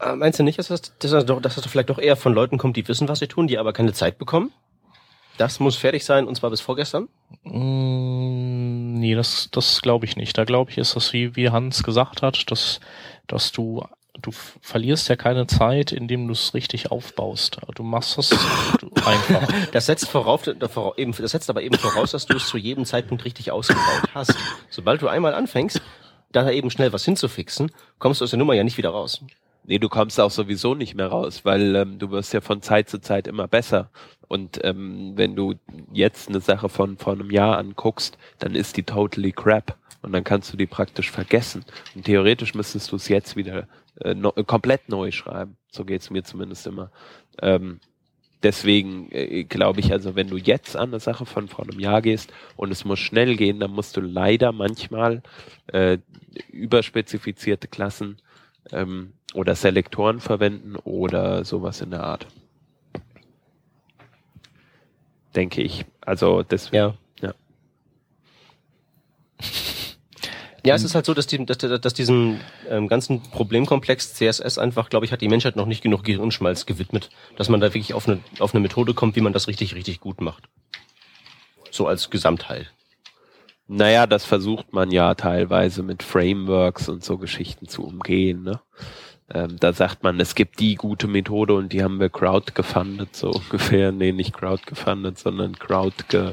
Äh, meinst du nicht, dass das, dass, das doch, dass das vielleicht doch eher von Leuten kommt, die wissen, was sie tun, die aber keine Zeit bekommen? Das muss fertig sein und zwar bis vorgestern? Mm, nee, das, das glaube ich nicht. Da glaube ich, ist das, wie, wie Hans gesagt hat, dass, dass du du verlierst ja keine Zeit, indem du es richtig aufbaust. Du machst es einfach. Das setzt vorauf, das setzt aber eben voraus, dass du es zu jedem Zeitpunkt richtig ausgebaut hast. Sobald du einmal anfängst, da eben schnell was hinzufixen, kommst du aus der Nummer ja nicht wieder raus. Nee, du kommst auch sowieso nicht mehr raus, weil ähm, du wirst ja von Zeit zu Zeit immer besser. Und ähm, wenn du jetzt eine Sache von vor einem Jahr anguckst, dann ist die totally crap. Und dann kannst du die praktisch vergessen. Und theoretisch müsstest du es jetzt wieder äh, no, komplett neu schreiben. So geht's mir zumindest immer. Ähm, deswegen äh, glaube ich, also wenn du jetzt an eine Sache von vor einem Jahr gehst und es muss schnell gehen, dann musst du leider manchmal äh, überspezifizierte Klassen ähm, oder Selektoren verwenden oder sowas in der Art. Denke ich. Also deswegen. Ja. ja. Ja, es ist halt so, dass, die, dass, dass diesem ähm, ganzen Problemkomplex CSS einfach, glaube ich, hat die Menschheit noch nicht genug Gehirnschmalz gewidmet, dass man da wirklich auf eine, auf eine Methode kommt, wie man das richtig, richtig gut macht. So als Gesamtteil. Naja, das versucht man ja teilweise mit Frameworks und so Geschichten zu umgehen. Ne? Ähm, da sagt man, es gibt die gute Methode und die haben wir crowd gefundet, so ungefähr. Nee, nicht crowd gefundet, sondern crowd ge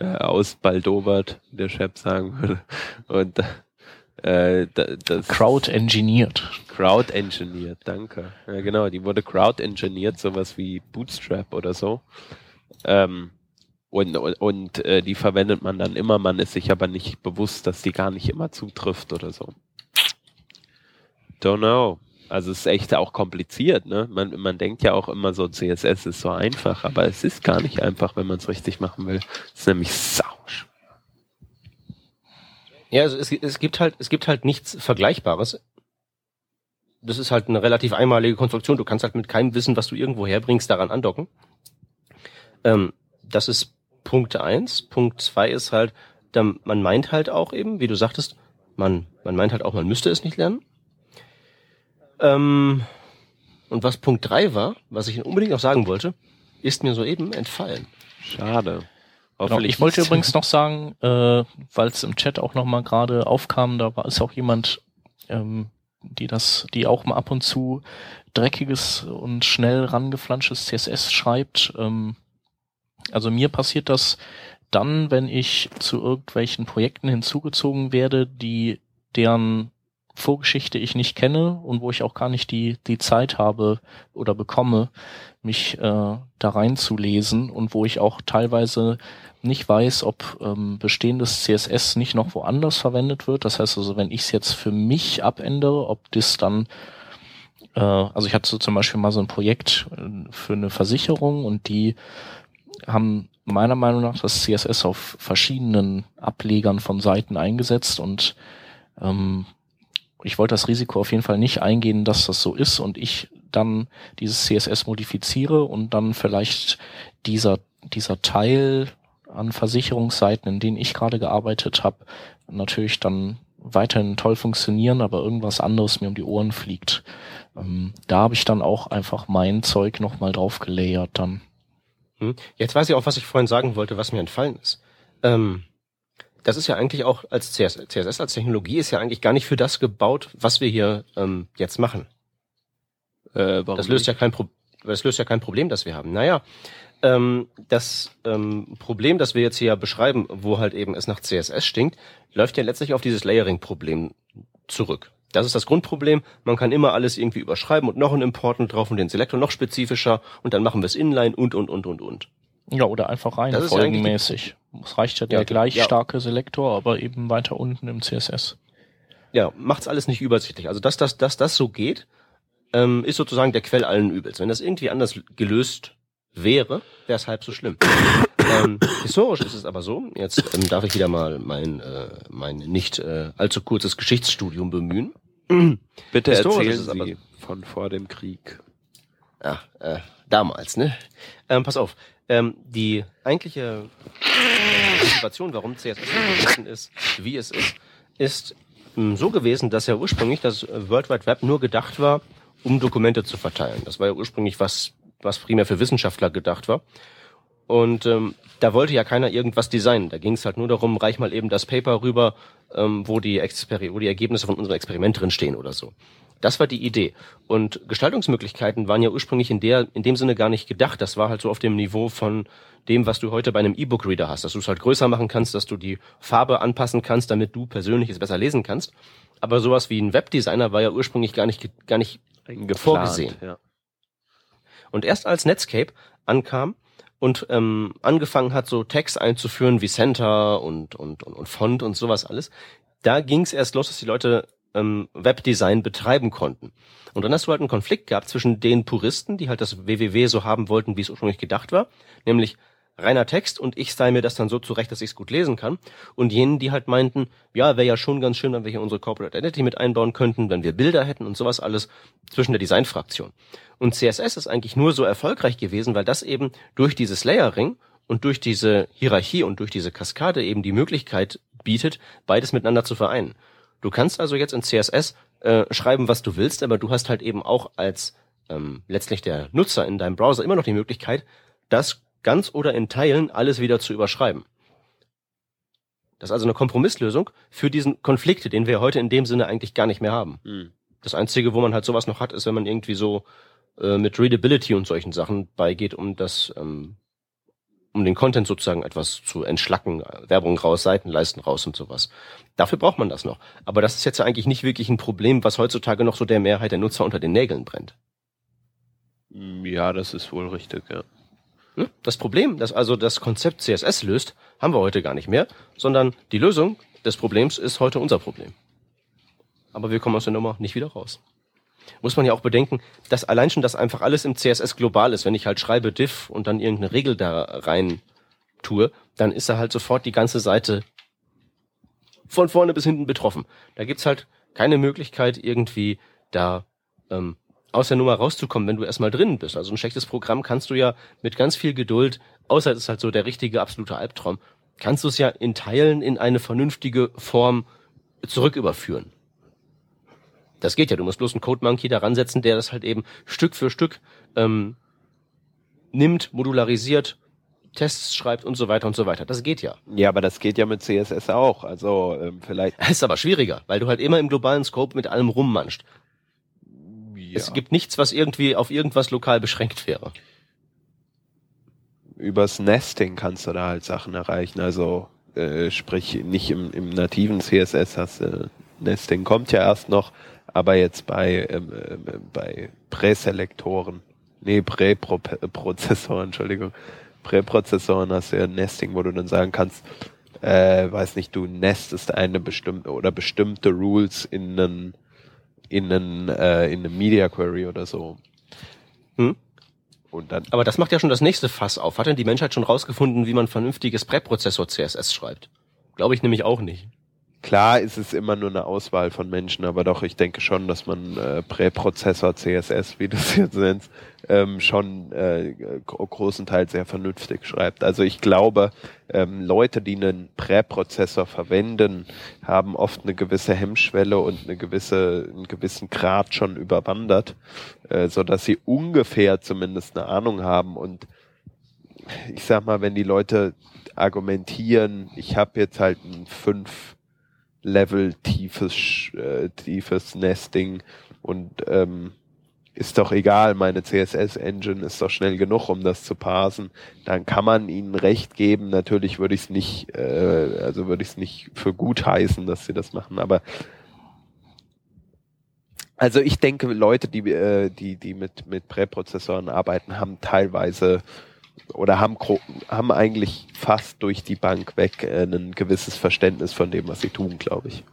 äh, ausbaldobert, der Chef sagen würde. Und äh, das Crowd engineert. Crowd engineert, danke. Ja, genau, die wurde crowd engineert, sowas wie Bootstrap oder so. Ähm, und und, und äh, die verwendet man dann immer, man ist sich aber nicht bewusst, dass die gar nicht immer zutrifft oder so. Don't know. Also es ist echt auch kompliziert, ne? Man, man denkt ja auch immer so, CSS ist so einfach, aber es ist gar nicht einfach, wenn man es richtig machen will. Es ist nämlich sau Ja, also es, es gibt halt, es gibt halt nichts Vergleichbares. das ist halt eine relativ einmalige Konstruktion. Du kannst halt mit keinem Wissen, was du irgendwo herbringst, daran andocken. Ähm, das ist Punkt eins. Punkt zwei ist halt, da, man meint halt auch eben, wie du sagtest, man, man meint halt auch, man müsste es nicht lernen. Ähm, und was Punkt drei war, was ich unbedingt noch sagen wollte, ist mir soeben entfallen. Schade. Genau, ich wollte übrigens noch sagen, äh, weil es im Chat auch noch mal gerade aufkam, da war ist auch jemand, ähm, die das, die auch mal ab und zu dreckiges und schnell rangeflanschtes CSS schreibt. Ähm, also mir passiert das dann, wenn ich zu irgendwelchen Projekten hinzugezogen werde, die deren Vorgeschichte ich nicht kenne und wo ich auch gar nicht die, die Zeit habe oder bekomme, mich äh, da reinzulesen und wo ich auch teilweise nicht weiß, ob ähm, bestehendes CSS nicht noch woanders verwendet wird. Das heißt also, wenn ich es jetzt für mich abändere, ob das dann, äh, also ich hatte so zum Beispiel mal so ein Projekt äh, für eine Versicherung und die haben meiner Meinung nach das CSS auf verschiedenen Ablegern von Seiten eingesetzt und ähm, ich wollte das Risiko auf jeden Fall nicht eingehen, dass das so ist und ich dann dieses CSS modifiziere und dann vielleicht dieser, dieser Teil an Versicherungsseiten, in denen ich gerade gearbeitet habe, natürlich dann weiterhin toll funktionieren, aber irgendwas anderes mir um die Ohren fliegt. Ähm, da habe ich dann auch einfach mein Zeug nochmal drauf gelayert dann. Hm. Jetzt weiß ich auch, was ich vorhin sagen wollte, was mir entfallen ist. Ähm, das ist ja eigentlich auch als CSS, CSS als Technologie ist ja eigentlich gar nicht für das gebaut, was wir hier ähm, jetzt machen. Äh, das löst nicht? ja kein Pro das löst ja kein Problem, das wir haben. Naja, ähm, das ähm, Problem, das wir jetzt hier beschreiben, wo halt eben es nach CSS stinkt, läuft ja letztlich auf dieses Layering-Problem zurück. Das ist das Grundproblem. Man kann immer alles irgendwie überschreiben und noch einen Importen drauf und den Selektor noch spezifischer und dann machen wir es inline und und und und und. Ja, oder einfach rein folgenmäßig. Es reicht ja der ja, gleich ja. starke Selektor, aber eben weiter unten im CSS. Ja, macht's alles nicht übersichtlich. Also dass das, dass das so geht, ähm, ist sozusagen der Quell allen Übels. Wenn das irgendwie anders gelöst wäre, wäre es halb so schlimm. ähm, historisch ist es aber so, jetzt ähm, darf ich wieder mal mein, äh, mein nicht äh, allzu kurzes Geschichtsstudium bemühen. Bitte erzählen Sie von vor dem Krieg. Ja, äh, damals, ne? Ähm, pass auf, ähm, die eigentliche Motivation, warum CSS gewesen ist, wie es ist, ist ähm, so gewesen, dass ja ursprünglich das World Wide Web nur gedacht war, um Dokumente zu verteilen. Das war ja ursprünglich was, was primär für Wissenschaftler gedacht war. Und ähm, da wollte ja keiner irgendwas designen. Da ging es halt nur darum, reich mal eben das Paper rüber, ähm, wo, die Experi wo die Ergebnisse von unserem Experiment drin stehen oder so. Das war die Idee. Und Gestaltungsmöglichkeiten waren ja ursprünglich in der, in dem Sinne gar nicht gedacht. Das war halt so auf dem Niveau von dem, was du heute bei einem E-Book-Reader hast, dass du es halt größer machen kannst, dass du die Farbe anpassen kannst, damit du persönlich es besser lesen kannst. Aber sowas wie ein Webdesigner war ja ursprünglich gar nicht, gar nicht Geplant, vorgesehen. Ja. Und erst als Netscape ankam und ähm, angefangen hat, so Text einzuführen wie Center und, und, und, und Font und sowas alles, da ging es erst los, dass die Leute ähm, Webdesign betreiben konnten. Und dann hast du halt einen Konflikt gehabt zwischen den Puristen, die halt das WWW so haben wollten, wie es ursprünglich gedacht war, nämlich reiner Text und ich style mir das dann so zurecht, dass ich es gut lesen kann. Und jenen, die halt meinten, ja, wäre ja schon ganz schön, wenn wir hier unsere Corporate Identity mit einbauen könnten, wenn wir Bilder hätten und sowas alles zwischen der Designfraktion. Und CSS ist eigentlich nur so erfolgreich gewesen, weil das eben durch dieses Layering und durch diese Hierarchie und durch diese Kaskade eben die Möglichkeit bietet, beides miteinander zu vereinen. Du kannst also jetzt in CSS äh, schreiben, was du willst, aber du hast halt eben auch als ähm, letztlich der Nutzer in deinem Browser immer noch die Möglichkeit, das ganz oder in Teilen alles wieder zu überschreiben. Das ist also eine Kompromisslösung für diesen Konflikt, den wir heute in dem Sinne eigentlich gar nicht mehr haben. Mhm. Das Einzige, wo man halt sowas noch hat, ist, wenn man irgendwie so äh, mit Readability und solchen Sachen beigeht, um das ähm, um den Content sozusagen etwas zu entschlacken, Werbung raus, Seitenleisten raus und sowas. Dafür braucht man das noch. Aber das ist jetzt eigentlich nicht wirklich ein Problem, was heutzutage noch so der Mehrheit der Nutzer unter den Nägeln brennt. Ja, das ist wohl richtig, ja. Hm? Das Problem, das also das Konzept CSS löst, haben wir heute gar nicht mehr, sondern die Lösung des Problems ist heute unser Problem. Aber wir kommen aus der Nummer nicht wieder raus muss man ja auch bedenken, dass allein schon das einfach alles im CSS global ist. Wenn ich halt schreibe diff und dann irgendeine Regel da rein tue, dann ist da halt sofort die ganze Seite von vorne bis hinten betroffen. Da gibt's halt keine Möglichkeit irgendwie da ähm, aus der Nummer rauszukommen, wenn du erstmal drin bist. Also ein schlechtes Programm kannst du ja mit ganz viel Geduld, außer es ist halt so der richtige absolute Albtraum, kannst du es ja in Teilen in eine vernünftige Form zurücküberführen. Das geht ja. Du musst bloß einen Code Monkey da ransetzen, der das halt eben Stück für Stück ähm, nimmt, modularisiert, Tests schreibt und so weiter und so weiter. Das geht ja. Ja, aber das geht ja mit CSS auch. Also ähm, vielleicht. Es ist aber schwieriger, weil du halt immer im globalen Scope mit allem rummanschst. Ja. Es gibt nichts, was irgendwie auf irgendwas lokal beschränkt wäre. Übers Nesting kannst du da halt Sachen erreichen. Also äh, sprich nicht im, im nativen CSS hast du äh, Nesting kommt ja erst noch, aber jetzt bei ähm, äh, bei Präselektoren, nee Präprozessoren, Entschuldigung, Präprozessoren hast du ja Nesting, wo du dann sagen kannst, äh, weiß nicht, du nestest eine bestimmte oder bestimmte Rules in einen in einen äh, in eine Media Query oder so. Hm? Und dann Aber das macht ja schon das nächste Fass auf. Hat denn die Menschheit schon rausgefunden, wie man vernünftiges Präprozessor CSS schreibt? Glaube ich nämlich auch nicht. Klar ist es immer nur eine Auswahl von Menschen, aber doch, ich denke schon, dass man äh, Präprozessor CSS, wie du es jetzt nennst, ähm, schon äh, großen Teil sehr vernünftig schreibt. Also ich glaube, ähm, Leute, die einen Präprozessor verwenden, haben oft eine gewisse Hemmschwelle und eine gewisse, einen gewissen Grad schon überwandert, äh, dass sie ungefähr zumindest eine Ahnung haben und ich sag mal, wenn die Leute argumentieren, ich habe jetzt halt ein fünf Level tiefes, äh, tiefes Nesting und ähm, ist doch egal, meine CSS-Engine ist doch schnell genug, um das zu parsen, dann kann man ihnen recht geben. Natürlich würde ich es nicht, äh, also würde ich es nicht für gut heißen, dass sie das machen, aber also ich denke, Leute, die, äh, die, die mit, mit Präprozessoren arbeiten, haben teilweise oder haben, haben eigentlich fast durch die Bank weg äh, ein gewisses Verständnis von dem, was sie tun, glaube ich.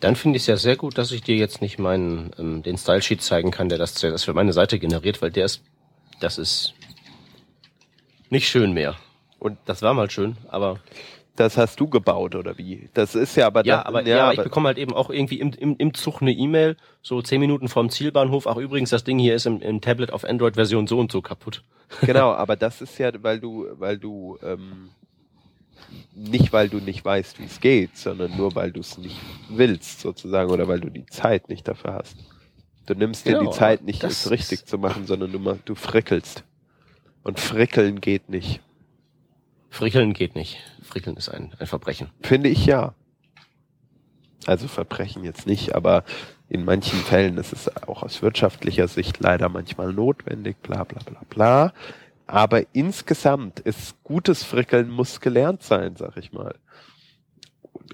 Dann finde ich es ja sehr gut, dass ich dir jetzt nicht meinen ähm, den Style Sheet zeigen kann, der das, das für meine Seite generiert, weil der ist das ist nicht schön mehr. Und das war mal schön, aber das hast du gebaut oder wie? Das ist ja aber ja, da, aber ja, ja, ich bekomme halt eben auch irgendwie im, im, im Zug eine E-Mail, so zehn Minuten vorm Zielbahnhof. Ach übrigens, das Ding hier ist im, im Tablet auf Android-Version so und so kaputt. Genau, aber das ist ja, weil du, weil du ähm, nicht, weil du nicht weißt, wie es geht, sondern nur, weil du es nicht willst, sozusagen, oder weil du die Zeit nicht dafür hast. Du nimmst genau, dir die genau, Zeit nicht, es richtig zu machen, sondern du, du frickelst. Und frickeln geht nicht. Frickeln geht nicht. Frickeln ist ein, ein Verbrechen. Finde ich ja. Also Verbrechen jetzt nicht, aber in manchen Fällen ist es auch aus wirtschaftlicher Sicht leider manchmal notwendig, bla bla bla bla. Aber insgesamt ist gutes Frickeln muss gelernt sein, sag ich mal.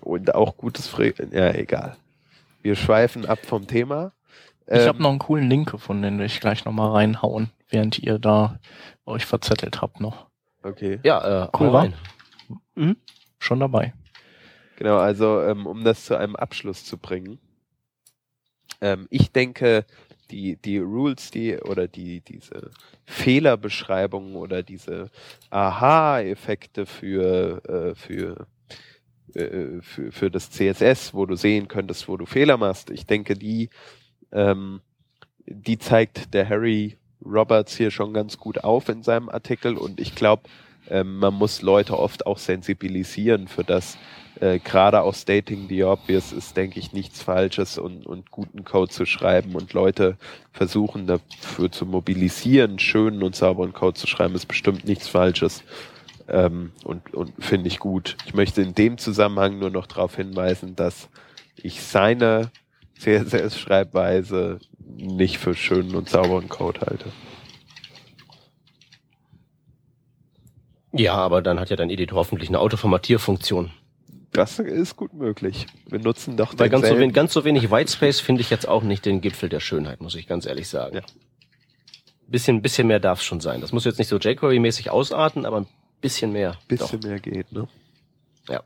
Und auch gutes Frickeln, ja egal. Wir schweifen ab vom Thema. Ich ähm, habe noch einen coolen Link gefunden, den will ich gleich nochmal reinhauen, während ihr da euch verzettelt habt noch. Okay. Ja, äh, cool war. Mhm. Schon dabei. Genau, also ähm, um das zu einem Abschluss zu bringen. Ähm, ich denke, die, die Rules, die oder die, diese Fehlerbeschreibungen oder diese Aha-Effekte für, äh, für, äh, für, für das CSS, wo du sehen könntest, wo du Fehler machst, ich denke, die, ähm, die zeigt der Harry Roberts hier schon ganz gut auf in seinem Artikel und ich glaube, ähm, man muss Leute oft auch sensibilisieren für das. Äh, Gerade auch Stating the Obvious ist, denke ich, nichts Falsches und, und guten Code zu schreiben und Leute versuchen dafür zu mobilisieren, schönen und sauberen Code zu schreiben, ist bestimmt nichts Falsches. Ähm, und und finde ich gut. Ich möchte in dem Zusammenhang nur noch darauf hinweisen, dass ich seine CSS-Schreibweise nicht für schönen und sauberen Code halte. Ja, aber dann hat ja dein Editor hoffentlich eine Autoformatierfunktion. Das ist gut möglich. Wir nutzen doch Weil ganz so, wenig, ganz so wenig Whitespace finde ich jetzt auch nicht den Gipfel der Schönheit, muss ich ganz ehrlich sagen. Ja. Bisschen, bisschen mehr darf es schon sein. Das muss jetzt nicht so jQuery-mäßig ausarten, aber ein bisschen mehr. Bisschen doch. mehr geht, ne? Ja.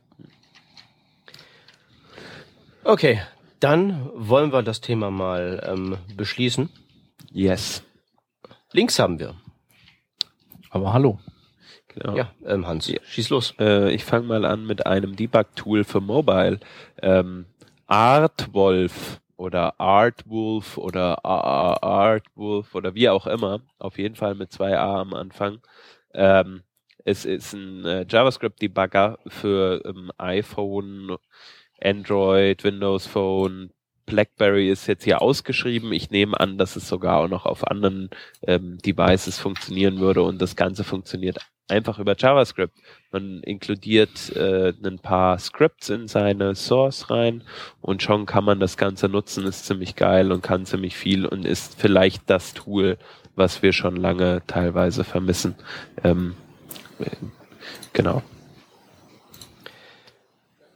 Okay, dann wollen wir das Thema mal ähm, beschließen. Yes. Links haben wir. Aber hallo. Genau. Ja, ähm, Hans, ja. schieß los. Äh, ich fange mal an mit einem Debug-Tool für Mobile. Ähm, Artwolf oder Artwolf oder Artwolf oder wie auch immer, auf jeden Fall mit zwei A am Anfang. Ähm, es ist ein äh, JavaScript-Debugger für ähm, iPhone, Android, Windows Phone, BlackBerry ist jetzt hier ausgeschrieben. Ich nehme an, dass es sogar auch noch auf anderen ähm, Devices funktionieren würde und das Ganze funktioniert einfach über JavaScript. Man inkludiert äh, ein paar Scripts in seine Source rein und schon kann man das Ganze nutzen, ist ziemlich geil und kann ziemlich viel und ist vielleicht das Tool, was wir schon lange teilweise vermissen. Ähm, äh, genau.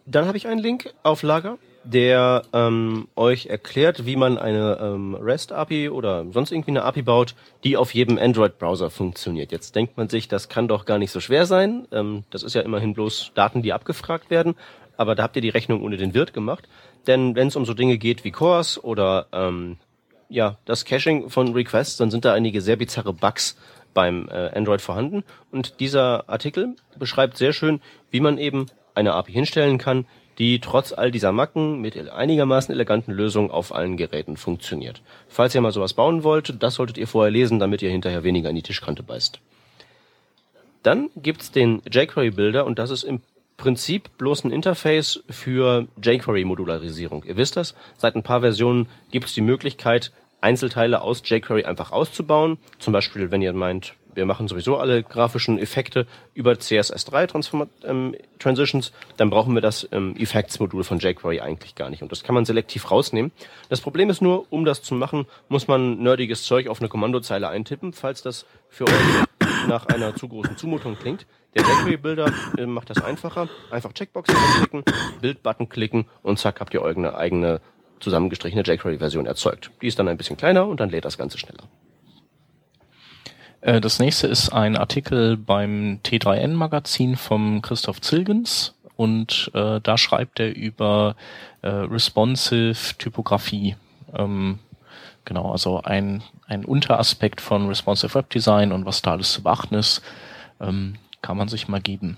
Dann habe ich einen Link auf Lager der ähm, euch erklärt, wie man eine ähm, REST-API oder sonst irgendwie eine API baut, die auf jedem Android-Browser funktioniert. Jetzt denkt man sich, das kann doch gar nicht so schwer sein. Ähm, das ist ja immerhin bloß Daten, die abgefragt werden. Aber da habt ihr die Rechnung ohne den Wirt gemacht. Denn wenn es um so Dinge geht wie Cores oder ähm, ja das Caching von Requests, dann sind da einige sehr bizarre Bugs beim äh, Android vorhanden. Und dieser Artikel beschreibt sehr schön, wie man eben eine API hinstellen kann, die trotz all dieser Macken mit einigermaßen eleganten Lösungen auf allen Geräten funktioniert. Falls ihr mal sowas bauen wollt, das solltet ihr vorher lesen, damit ihr hinterher weniger in die Tischkante beißt. Dann gibt's den jQuery Builder und das ist im Prinzip bloß ein Interface für jQuery-Modularisierung. Ihr wisst das, seit ein paar Versionen gibt's die Möglichkeit, Einzelteile aus jQuery einfach auszubauen. Zum Beispiel, wenn ihr meint, wir machen sowieso alle grafischen Effekte über CSS3 Transform ähm, Transitions, dann brauchen wir das ähm, Effects-Modul von jQuery eigentlich gar nicht. Und das kann man selektiv rausnehmen. Das Problem ist nur, um das zu machen, muss man nerdiges Zeug auf eine Kommandozeile eintippen, falls das für euch nach einer zu großen Zumutung klingt. Der jQuery-Builder äh, macht das einfacher. Einfach Checkbox anklicken, Build-Button klicken und zack habt ihr eure eigene zusammengestrichene jQuery-Version erzeugt. Die ist dann ein bisschen kleiner und dann lädt das Ganze schneller. Äh, das nächste ist ein Artikel beim T3N-Magazin vom Christoph Zilgens und äh, da schreibt er über äh, responsive Typografie. Ähm, genau, also ein, ein Unteraspekt von responsive Web Design und was da alles zu beachten ist, ähm, kann man sich mal geben.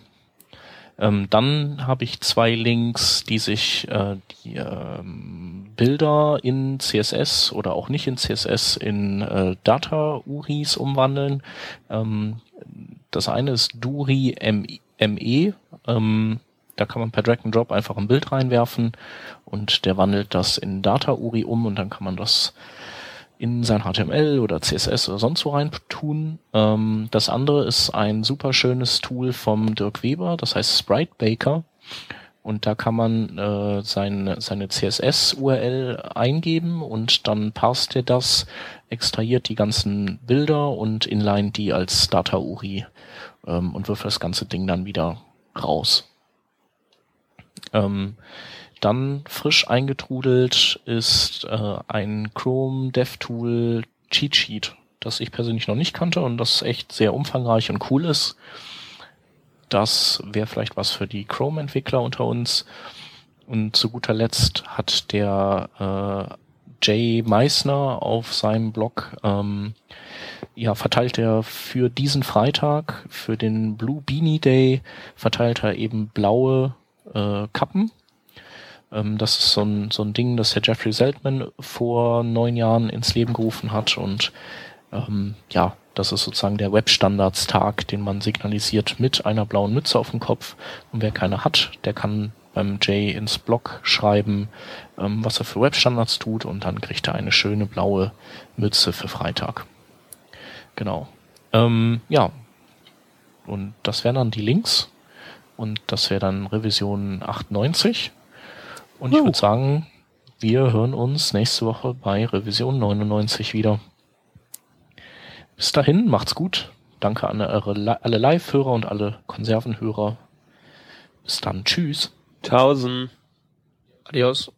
Ähm, dann habe ich zwei Links, die sich äh, die ähm, Bilder in CSS oder auch nicht in CSS in äh, Data-URIs umwandeln. Ähm, das eine ist Duri ME. Ähm, da kann man per Drag and Drop einfach ein Bild reinwerfen und der wandelt das in Data-URI um und dann kann man das in sein HTML oder CSS oder sonst wo rein tun. Ähm, das andere ist ein super schönes Tool vom Dirk Weber, das heißt Sprite Baker. Und da kann man äh, sein, seine CSS-URL eingeben und dann parst er das, extrahiert die ganzen Bilder und inline die als Data-URI ähm, und wirft das ganze Ding dann wieder raus. Ähm, dann frisch eingetrudelt ist äh, ein Chrome DevTool Cheat Sheet, das ich persönlich noch nicht kannte und das echt sehr umfangreich und cool ist. Das wäre vielleicht was für die Chrome-Entwickler unter uns. Und zu guter Letzt hat der äh, Jay Meissner auf seinem Blog ähm, ja, verteilt er für diesen Freitag, für den Blue Beanie Day, verteilt er eben blaue äh, Kappen ähm, das ist so ein, so ein Ding, das Herr Jeffrey Seltman vor neun Jahren ins Leben gerufen hat und ähm, ja, das ist sozusagen der Webstandardstag, den man signalisiert mit einer blauen Mütze auf dem Kopf. Und wer keine hat, der kann beim Jay ins Blog schreiben, ähm, was er für Webstandards tut und dann kriegt er eine schöne blaue Mütze für Freitag. Genau. Ähm, ja. Und das wären dann die Links. Und das wäre dann Revision 98. Und ich würde sagen, wir hören uns nächste Woche bei Revision 99 wieder. Bis dahin, macht's gut. Danke an alle Live-Hörer und alle Konservenhörer. Bis dann. Tschüss. Tausend. Adios.